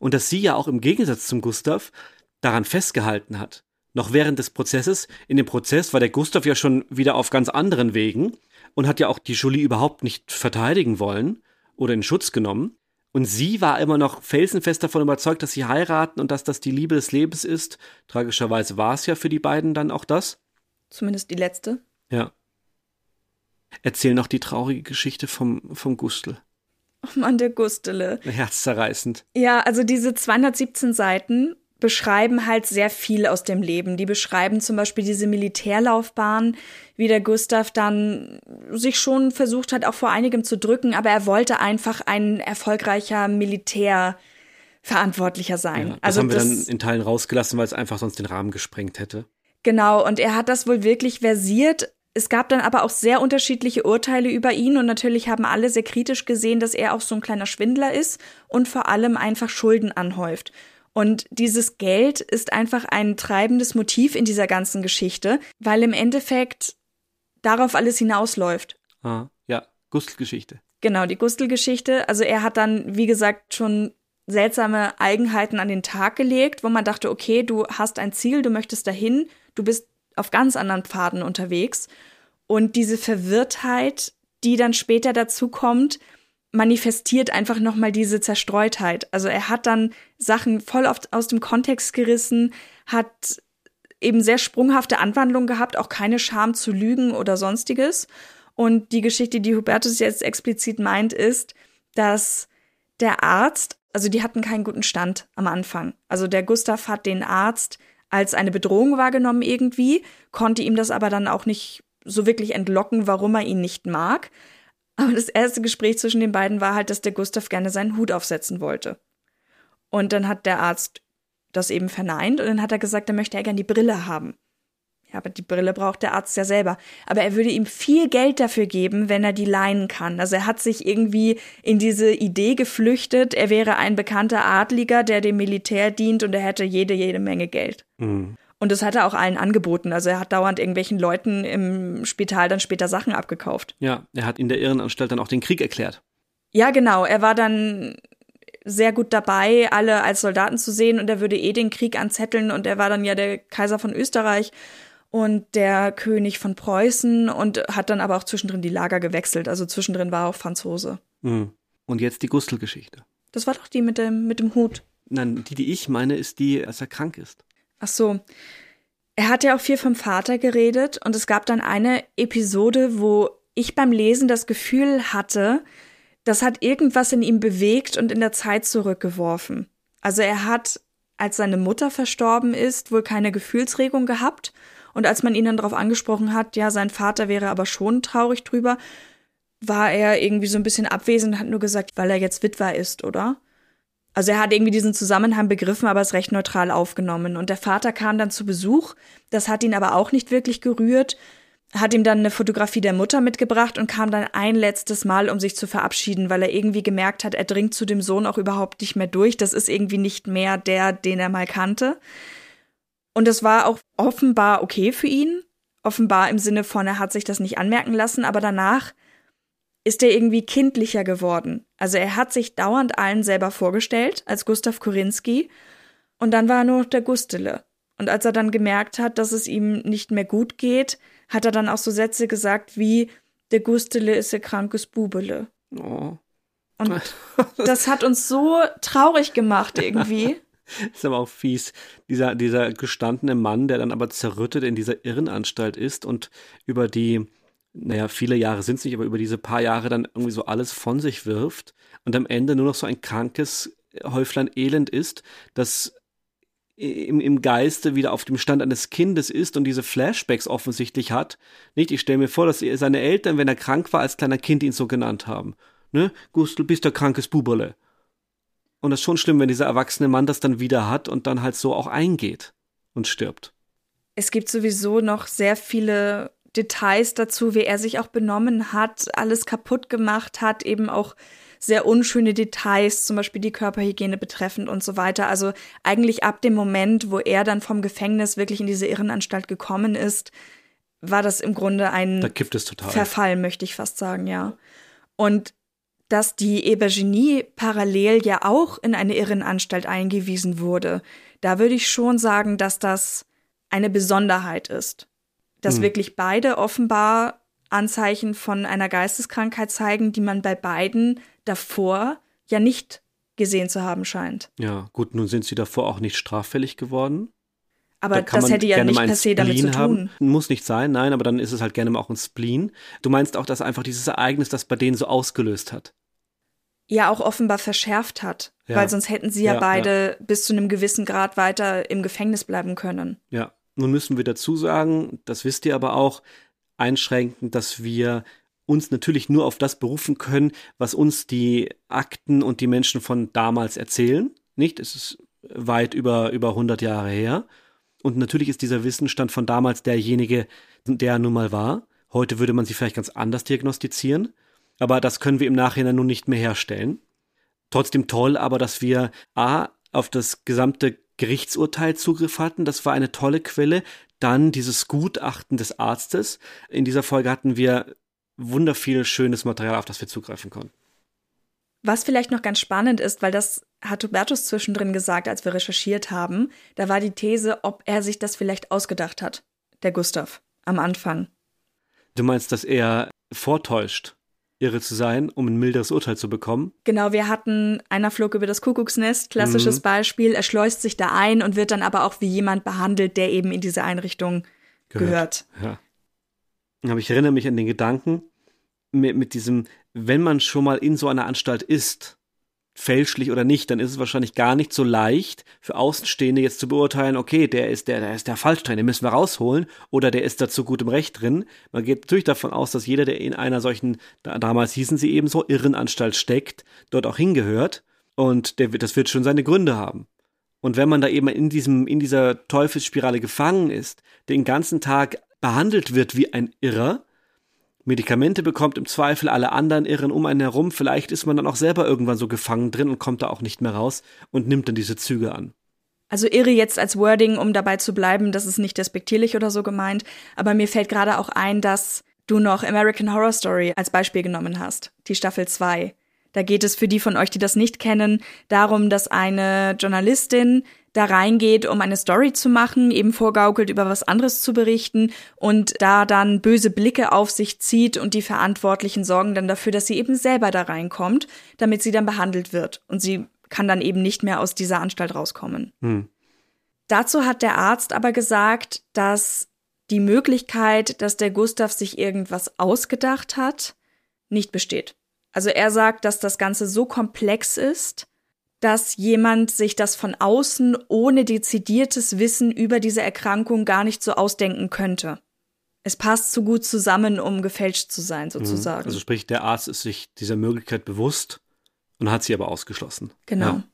und dass sie ja auch im Gegensatz zum Gustav daran festgehalten hat. Noch während des Prozesses, in dem Prozess war der Gustav ja schon wieder auf ganz anderen Wegen und hat ja auch die Julie überhaupt nicht verteidigen wollen oder in Schutz genommen. Und sie war immer noch felsenfest davon überzeugt, dass sie heiraten und dass das die Liebe des Lebens ist. Tragischerweise war es ja für die beiden dann auch das. Zumindest die letzte. Ja. Erzähl noch die traurige Geschichte vom, vom Gustl. Oh Mann, der Gustele. Herzzerreißend. Ja, also diese 217 Seiten beschreiben halt sehr viel aus dem Leben. Die beschreiben zum Beispiel diese Militärlaufbahn, wie der Gustav dann sich schon versucht hat, auch vor einigem zu drücken, aber er wollte einfach ein erfolgreicher Militärverantwortlicher sein. Ja, das also haben wir das, dann in Teilen rausgelassen, weil es einfach sonst den Rahmen gesprengt hätte. Genau, und er hat das wohl wirklich versiert es gab dann aber auch sehr unterschiedliche Urteile über ihn und natürlich haben alle sehr kritisch gesehen, dass er auch so ein kleiner Schwindler ist und vor allem einfach Schulden anhäuft. Und dieses Geld ist einfach ein treibendes Motiv in dieser ganzen Geschichte, weil im Endeffekt darauf alles hinausläuft. Ah, ja, Gustl-Geschichte. Genau, die Gustl-Geschichte. Also er hat dann, wie gesagt, schon seltsame Eigenheiten an den Tag gelegt, wo man dachte, okay, du hast ein Ziel, du möchtest dahin, du bist auf ganz anderen Pfaden unterwegs. Und diese Verwirrtheit, die dann später dazu kommt, manifestiert einfach nochmal diese Zerstreutheit. Also er hat dann Sachen voll oft aus dem Kontext gerissen, hat eben sehr sprunghafte Anwandlungen gehabt, auch keine Scham zu lügen oder sonstiges. Und die Geschichte, die Hubertus jetzt explizit meint, ist, dass der Arzt, also die hatten keinen guten Stand am Anfang. Also der Gustav hat den Arzt als eine Bedrohung wahrgenommen irgendwie, konnte ihm das aber dann auch nicht so wirklich entlocken, warum er ihn nicht mag. Aber das erste Gespräch zwischen den beiden war halt, dass der Gustav gerne seinen Hut aufsetzen wollte. Und dann hat der Arzt das eben verneint und dann hat er gesagt, er möchte er gerne die Brille haben. Ja, aber die Brille braucht der Arzt ja selber. Aber er würde ihm viel Geld dafür geben, wenn er die leihen kann. Also er hat sich irgendwie in diese Idee geflüchtet, er wäre ein bekannter Adliger, der dem Militär dient und er hätte jede, jede Menge Geld. Mhm. Und das hat er auch allen angeboten. Also er hat dauernd irgendwelchen Leuten im Spital dann später Sachen abgekauft. Ja, er hat in der Irrenanstalt dann auch den Krieg erklärt. Ja, genau. Er war dann sehr gut dabei, alle als Soldaten zu sehen und er würde eh den Krieg anzetteln und er war dann ja der Kaiser von Österreich und der König von Preußen und hat dann aber auch zwischendrin die Lager gewechselt. Also zwischendrin war er auch Franzose. Mhm. Und jetzt die Gustl-Geschichte. Das war doch die mit dem, mit dem Hut. Nein, die, die ich meine, ist die, als er krank ist. Ach so. Er hat ja auch viel vom Vater geredet und es gab dann eine Episode, wo ich beim Lesen das Gefühl hatte, das hat irgendwas in ihm bewegt und in der Zeit zurückgeworfen. Also er hat, als seine Mutter verstorben ist, wohl keine Gefühlsregung gehabt und als man ihn dann darauf angesprochen hat, ja, sein Vater wäre aber schon traurig drüber, war er irgendwie so ein bisschen abwesend und hat nur gesagt, weil er jetzt Witwer ist, oder? Also er hat irgendwie diesen Zusammenhang begriffen, aber es recht neutral aufgenommen. Und der Vater kam dann zu Besuch, das hat ihn aber auch nicht wirklich gerührt, hat ihm dann eine Fotografie der Mutter mitgebracht und kam dann ein letztes Mal, um sich zu verabschieden, weil er irgendwie gemerkt hat, er dringt zu dem Sohn auch überhaupt nicht mehr durch. Das ist irgendwie nicht mehr der, den er mal kannte. Und es war auch offenbar okay für ihn. Offenbar im Sinne von, er hat sich das nicht anmerken lassen, aber danach ist er irgendwie kindlicher geworden. Also er hat sich dauernd allen selber vorgestellt, als Gustav Korinski, und dann war er nur noch der Gustele. Und als er dann gemerkt hat, dass es ihm nicht mehr gut geht, hat er dann auch so Sätze gesagt wie, der Gustele ist ein krankes Bubele. Oh. Und das hat uns so traurig gemacht irgendwie. ist aber auch fies. Dieser, dieser gestandene Mann, der dann aber zerrüttet in dieser Irrenanstalt ist und über die naja, viele Jahre sind es nicht, aber über diese paar Jahre dann irgendwie so alles von sich wirft und am Ende nur noch so ein krankes Häuflein Elend ist, das im, im Geiste wieder auf dem Stand eines Kindes ist und diese Flashbacks offensichtlich hat. Nicht? Ich stelle mir vor, dass seine Eltern, wenn er krank war, als kleiner Kind ihn so genannt haben. Ne? Gustl, bist der krankes Buberle. Und das ist schon schlimm, wenn dieser erwachsene Mann das dann wieder hat und dann halt so auch eingeht und stirbt. Es gibt sowieso noch sehr viele Details dazu, wie er sich auch benommen hat, alles kaputt gemacht hat, eben auch sehr unschöne Details, zum Beispiel die Körperhygiene betreffend und so weiter. Also eigentlich ab dem Moment, wo er dann vom Gefängnis wirklich in diese Irrenanstalt gekommen ist, war das im Grunde ein Verfall, möchte ich fast sagen, ja. Und dass die Ebergenie parallel ja auch in eine Irrenanstalt eingewiesen wurde, da würde ich schon sagen, dass das eine Besonderheit ist dass hm. wirklich beide offenbar Anzeichen von einer Geisteskrankheit zeigen, die man bei beiden davor ja nicht gesehen zu haben scheint. Ja, gut, nun sind sie davor auch nicht straffällig geworden. Aber da das hätte ja nicht per se damit zu tun. Haben. Muss nicht sein, nein, aber dann ist es halt gerne mal auch ein Spleen. Du meinst auch, dass einfach dieses Ereignis das bei denen so ausgelöst hat? Ja, auch offenbar verschärft hat. Ja. Weil sonst hätten sie ja, ja beide ja. bis zu einem gewissen Grad weiter im Gefängnis bleiben können. Ja, nun müssen wir dazu sagen, das wisst ihr aber auch, einschränkend, dass wir uns natürlich nur auf das berufen können, was uns die Akten und die Menschen von damals erzählen. Nicht? Es ist weit über, über 100 Jahre her. Und natürlich ist dieser Wissensstand von damals derjenige, der nun mal war. Heute würde man sie vielleicht ganz anders diagnostizieren. Aber das können wir im Nachhinein nun nicht mehr herstellen. Trotzdem toll aber, dass wir A, auf das gesamte Gerichtsurteil Zugriff hatten. Das war eine tolle Quelle. Dann dieses Gutachten des Arztes. In dieser Folge hatten wir wunderviel schönes Material, auf das wir zugreifen konnten. Was vielleicht noch ganz spannend ist, weil das hat Hubertus zwischendrin gesagt, als wir recherchiert haben, da war die These, ob er sich das vielleicht ausgedacht hat, der Gustav, am Anfang. Du meinst, dass er vortäuscht? Irre zu sein, um ein milderes Urteil zu bekommen. Genau, wir hatten einer flog über das Kuckucksnest, klassisches mhm. Beispiel. Er schleust sich da ein und wird dann aber auch wie jemand behandelt, der eben in diese Einrichtung gehört. gehört. Ja. Aber ich erinnere mich an den Gedanken mit, mit diesem, wenn man schon mal in so einer Anstalt ist, fälschlich oder nicht, dann ist es wahrscheinlich gar nicht so leicht für Außenstehende jetzt zu beurteilen, okay, der ist der, der ist der falsch drin, den müssen wir rausholen oder der ist dazu gut im Recht drin. Man geht natürlich davon aus, dass jeder, der in einer solchen, damals hießen sie eben so, Irrenanstalt steckt, dort auch hingehört und der, das wird schon seine Gründe haben. Und wenn man da eben in diesem, in dieser Teufelsspirale gefangen ist, den ganzen Tag behandelt wird wie ein Irrer, Medikamente bekommt, im Zweifel alle anderen irren um einen herum, vielleicht ist man dann auch selber irgendwann so gefangen drin und kommt da auch nicht mehr raus und nimmt dann diese Züge an. Also irre jetzt als Wording, um dabei zu bleiben, das ist nicht despektierlich oder so gemeint, aber mir fällt gerade auch ein, dass du noch American Horror Story als Beispiel genommen hast, die Staffel 2. Da geht es für die von euch, die das nicht kennen, darum, dass eine Journalistin da reingeht, um eine Story zu machen, eben vorgaukelt, über was anderes zu berichten und da dann böse Blicke auf sich zieht und die Verantwortlichen sorgen dann dafür, dass sie eben selber da reinkommt, damit sie dann behandelt wird. Und sie kann dann eben nicht mehr aus dieser Anstalt rauskommen. Hm. Dazu hat der Arzt aber gesagt, dass die Möglichkeit, dass der Gustav sich irgendwas ausgedacht hat, nicht besteht. Also er sagt, dass das Ganze so komplex ist, dass jemand sich das von außen ohne dezidiertes Wissen über diese Erkrankung gar nicht so ausdenken könnte. Es passt zu gut zusammen, um gefälscht zu sein, mhm. sozusagen. Also sprich, der Arzt ist sich dieser Möglichkeit bewusst und hat sie aber ausgeschlossen. Genau. Ja.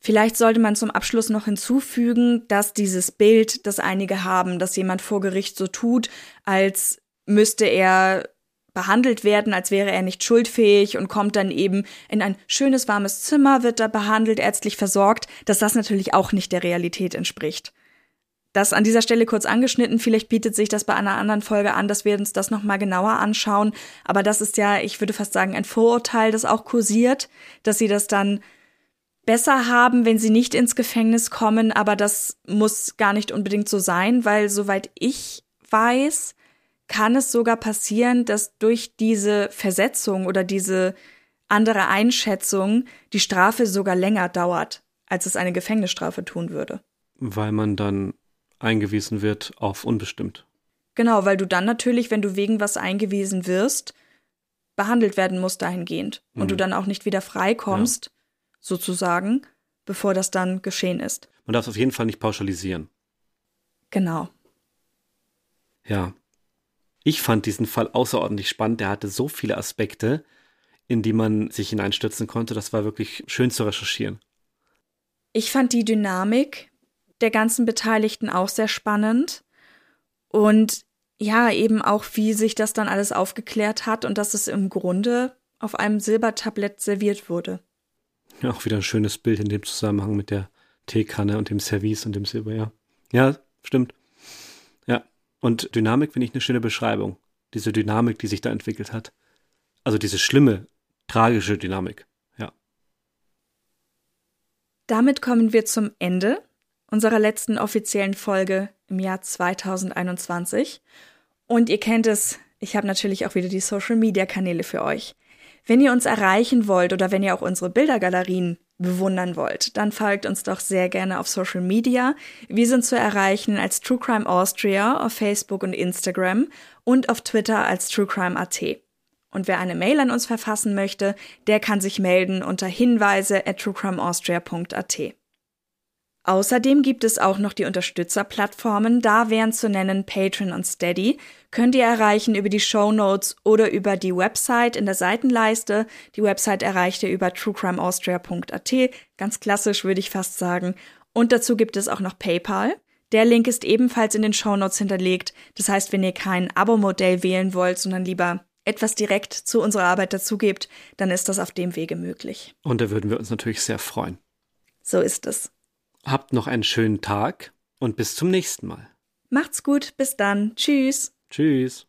Vielleicht sollte man zum Abschluss noch hinzufügen, dass dieses Bild, das einige haben, dass jemand vor Gericht so tut, als müsste er behandelt werden, als wäre er nicht schuldfähig und kommt dann eben in ein schönes warmes Zimmer, wird da behandelt, ärztlich versorgt, dass das natürlich auch nicht der Realität entspricht. Das an dieser Stelle kurz angeschnitten, vielleicht bietet sich das bei einer anderen Folge an, dass wir uns das nochmal genauer anschauen. Aber das ist ja, ich würde fast sagen, ein Vorurteil, das auch kursiert, dass sie das dann besser haben, wenn sie nicht ins Gefängnis kommen. Aber das muss gar nicht unbedingt so sein, weil soweit ich weiß, kann es sogar passieren, dass durch diese Versetzung oder diese andere Einschätzung die Strafe sogar länger dauert, als es eine Gefängnisstrafe tun würde. Weil man dann eingewiesen wird auf unbestimmt. Genau, weil du dann natürlich, wenn du wegen was eingewiesen wirst, behandelt werden musst dahingehend mhm. und du mhm. dann auch nicht wieder freikommst, ja. sozusagen, bevor das dann geschehen ist. Man darf es auf jeden Fall nicht pauschalisieren. Genau. Ja. Ich fand diesen Fall außerordentlich spannend. Der hatte so viele Aspekte, in die man sich hineinstürzen konnte. Das war wirklich schön zu recherchieren. Ich fand die Dynamik der ganzen Beteiligten auch sehr spannend. Und ja, eben auch, wie sich das dann alles aufgeklärt hat und dass es im Grunde auf einem Silbertablett serviert wurde. Ja, auch wieder ein schönes Bild in dem Zusammenhang mit der Teekanne und dem Service und dem Silber, ja. Ja, stimmt. Und Dynamik finde ich eine schöne Beschreibung. Diese Dynamik, die sich da entwickelt hat. Also diese schlimme, tragische Dynamik, ja. Damit kommen wir zum Ende unserer letzten offiziellen Folge im Jahr 2021. Und ihr kennt es, ich habe natürlich auch wieder die Social-Media-Kanäle für euch. Wenn ihr uns erreichen wollt oder wenn ihr auch unsere Bildergalerien bewundern wollt, dann folgt uns doch sehr gerne auf Social Media. Wir sind zu erreichen als True Crime Austria auf Facebook und Instagram und auf Twitter als True Crime AT. Und wer eine Mail an uns verfassen möchte, der kann sich melden unter hinweise at truecrimeaustria.at. Außerdem gibt es auch noch die Unterstützerplattformen, da wären zu nennen Patreon und Steady. Könnt ihr erreichen über die Show Notes oder über die Website in der Seitenleiste. Die Website erreicht ihr über truecrimeaustria.at, ganz klassisch würde ich fast sagen. Und dazu gibt es auch noch PayPal. Der Link ist ebenfalls in den Show Notes hinterlegt. Das heißt, wenn ihr kein Abo-Modell wählen wollt, sondern lieber etwas direkt zu unserer Arbeit dazugebt, dann ist das auf dem Wege möglich. Und da würden wir uns natürlich sehr freuen. So ist es. Habt noch einen schönen Tag und bis zum nächsten Mal. Macht's gut, bis dann. Tschüss. Tschüss.